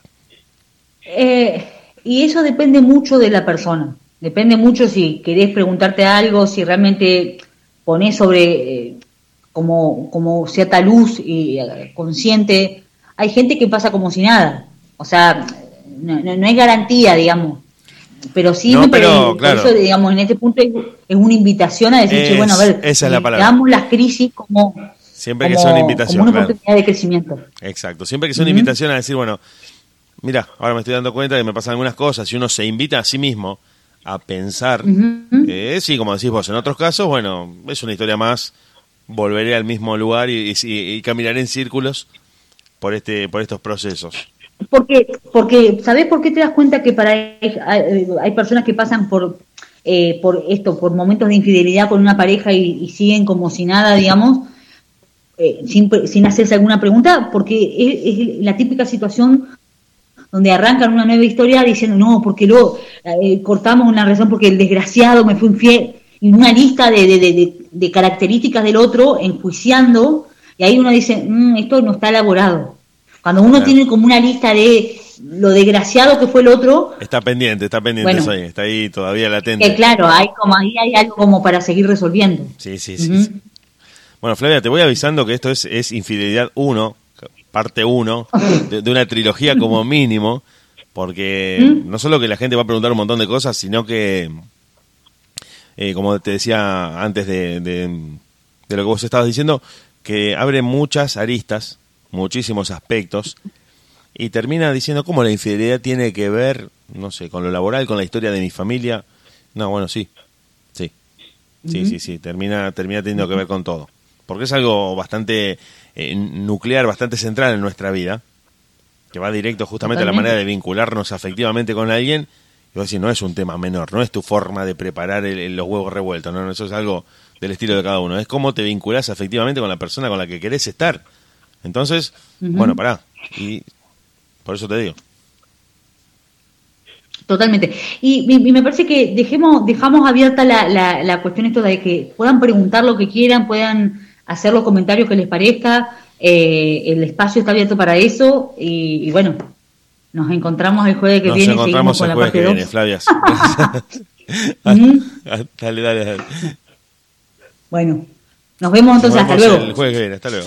Eh, y eso depende mucho de la persona. Depende mucho si querés preguntarte algo, si realmente ponés sobre eh, como, como cierta luz y eh, consciente. Hay gente que pasa como si nada. O sea, no, hay garantía, digamos. Pero sí, pero, eso, digamos, en este punto es, una invitación a decir, bueno, a ver, esa las crisis como, Siempre que sea una invitación. Como una oportunidad de crecimiento. Exacto. Siempre que sea una invitación a decir, bueno, mira, ahora me estoy dando cuenta que me pasan algunas cosas y uno se invita a sí mismo a pensar, que sí, como decís vos, en otros casos, bueno, es una historia más, volveré al mismo lugar y, caminaré en círculos por este por estos procesos. Porque, porque ¿sabés por qué te das cuenta que para hay, personas que pasan por eh, por esto, por momentos de infidelidad con una pareja y, siguen como si nada, digamos, eh, sin, sin hacerse alguna pregunta? Porque es la típica situación donde arrancan una nueva historia diciendo, no, porque luego eh, cortamos una relación porque el desgraciado me fue infiel, y una lista de, características del otro, enjuiciando, y ahí uno dice, mm, esto no está elaborado. Cuando uno tiene como una lista de lo desgraciado que fue el otro. Está pendiente, está pendiente eso ahí, está ahí todavía latente. Que claro, hay como ahí hay algo como para seguir resolviendo. Sí, sí, sí, Bueno, Flavia, te voy avisando que esto es, es Infidelidad 1, parte 1 *laughs* de, una trilogía como mínimo, porque ¿Mm? no solo que la gente va a preguntar un montón de cosas, sino que, eh, como te decía antes de, de, lo que vos estabas diciendo, que abre muchas aristas, muchísimos aspectos, y termina diciendo cómo la infidelidad tiene que ver, no sé, con lo laboral, con la historia de mi familia. No, bueno, sí, sí, sí, sí, sí, termina, termina teniendo que ver con todo. Porque es algo bastante eh, nuclear bastante central en nuestra vida, que va directo justamente a la manera de vincularnos afectivamente con alguien. Y vos decís, no es un tema menor, no es tu forma de preparar los huevos revueltos, no, eso es algo del estilo de cada uno. Es cómo te vinculas afectivamente con la persona con la que querés estar. Entonces, bueno, pará. Y por eso te digo. Totalmente. Y, me parece que dejemos, dejamos abierta la, la, la cuestión esto de que puedan preguntar lo que quieran, puedan hacer los comentarios que les parezca. Eh, el espacio está abierto para eso y, bueno, nos encontramos el jueves que viene. Nos encontramos el jueves que viene, Flavia. *laughs* *laughs* dale, dale, dale. Bueno, nos vemos entonces. hasta luego. El jueves que viene, hasta luego.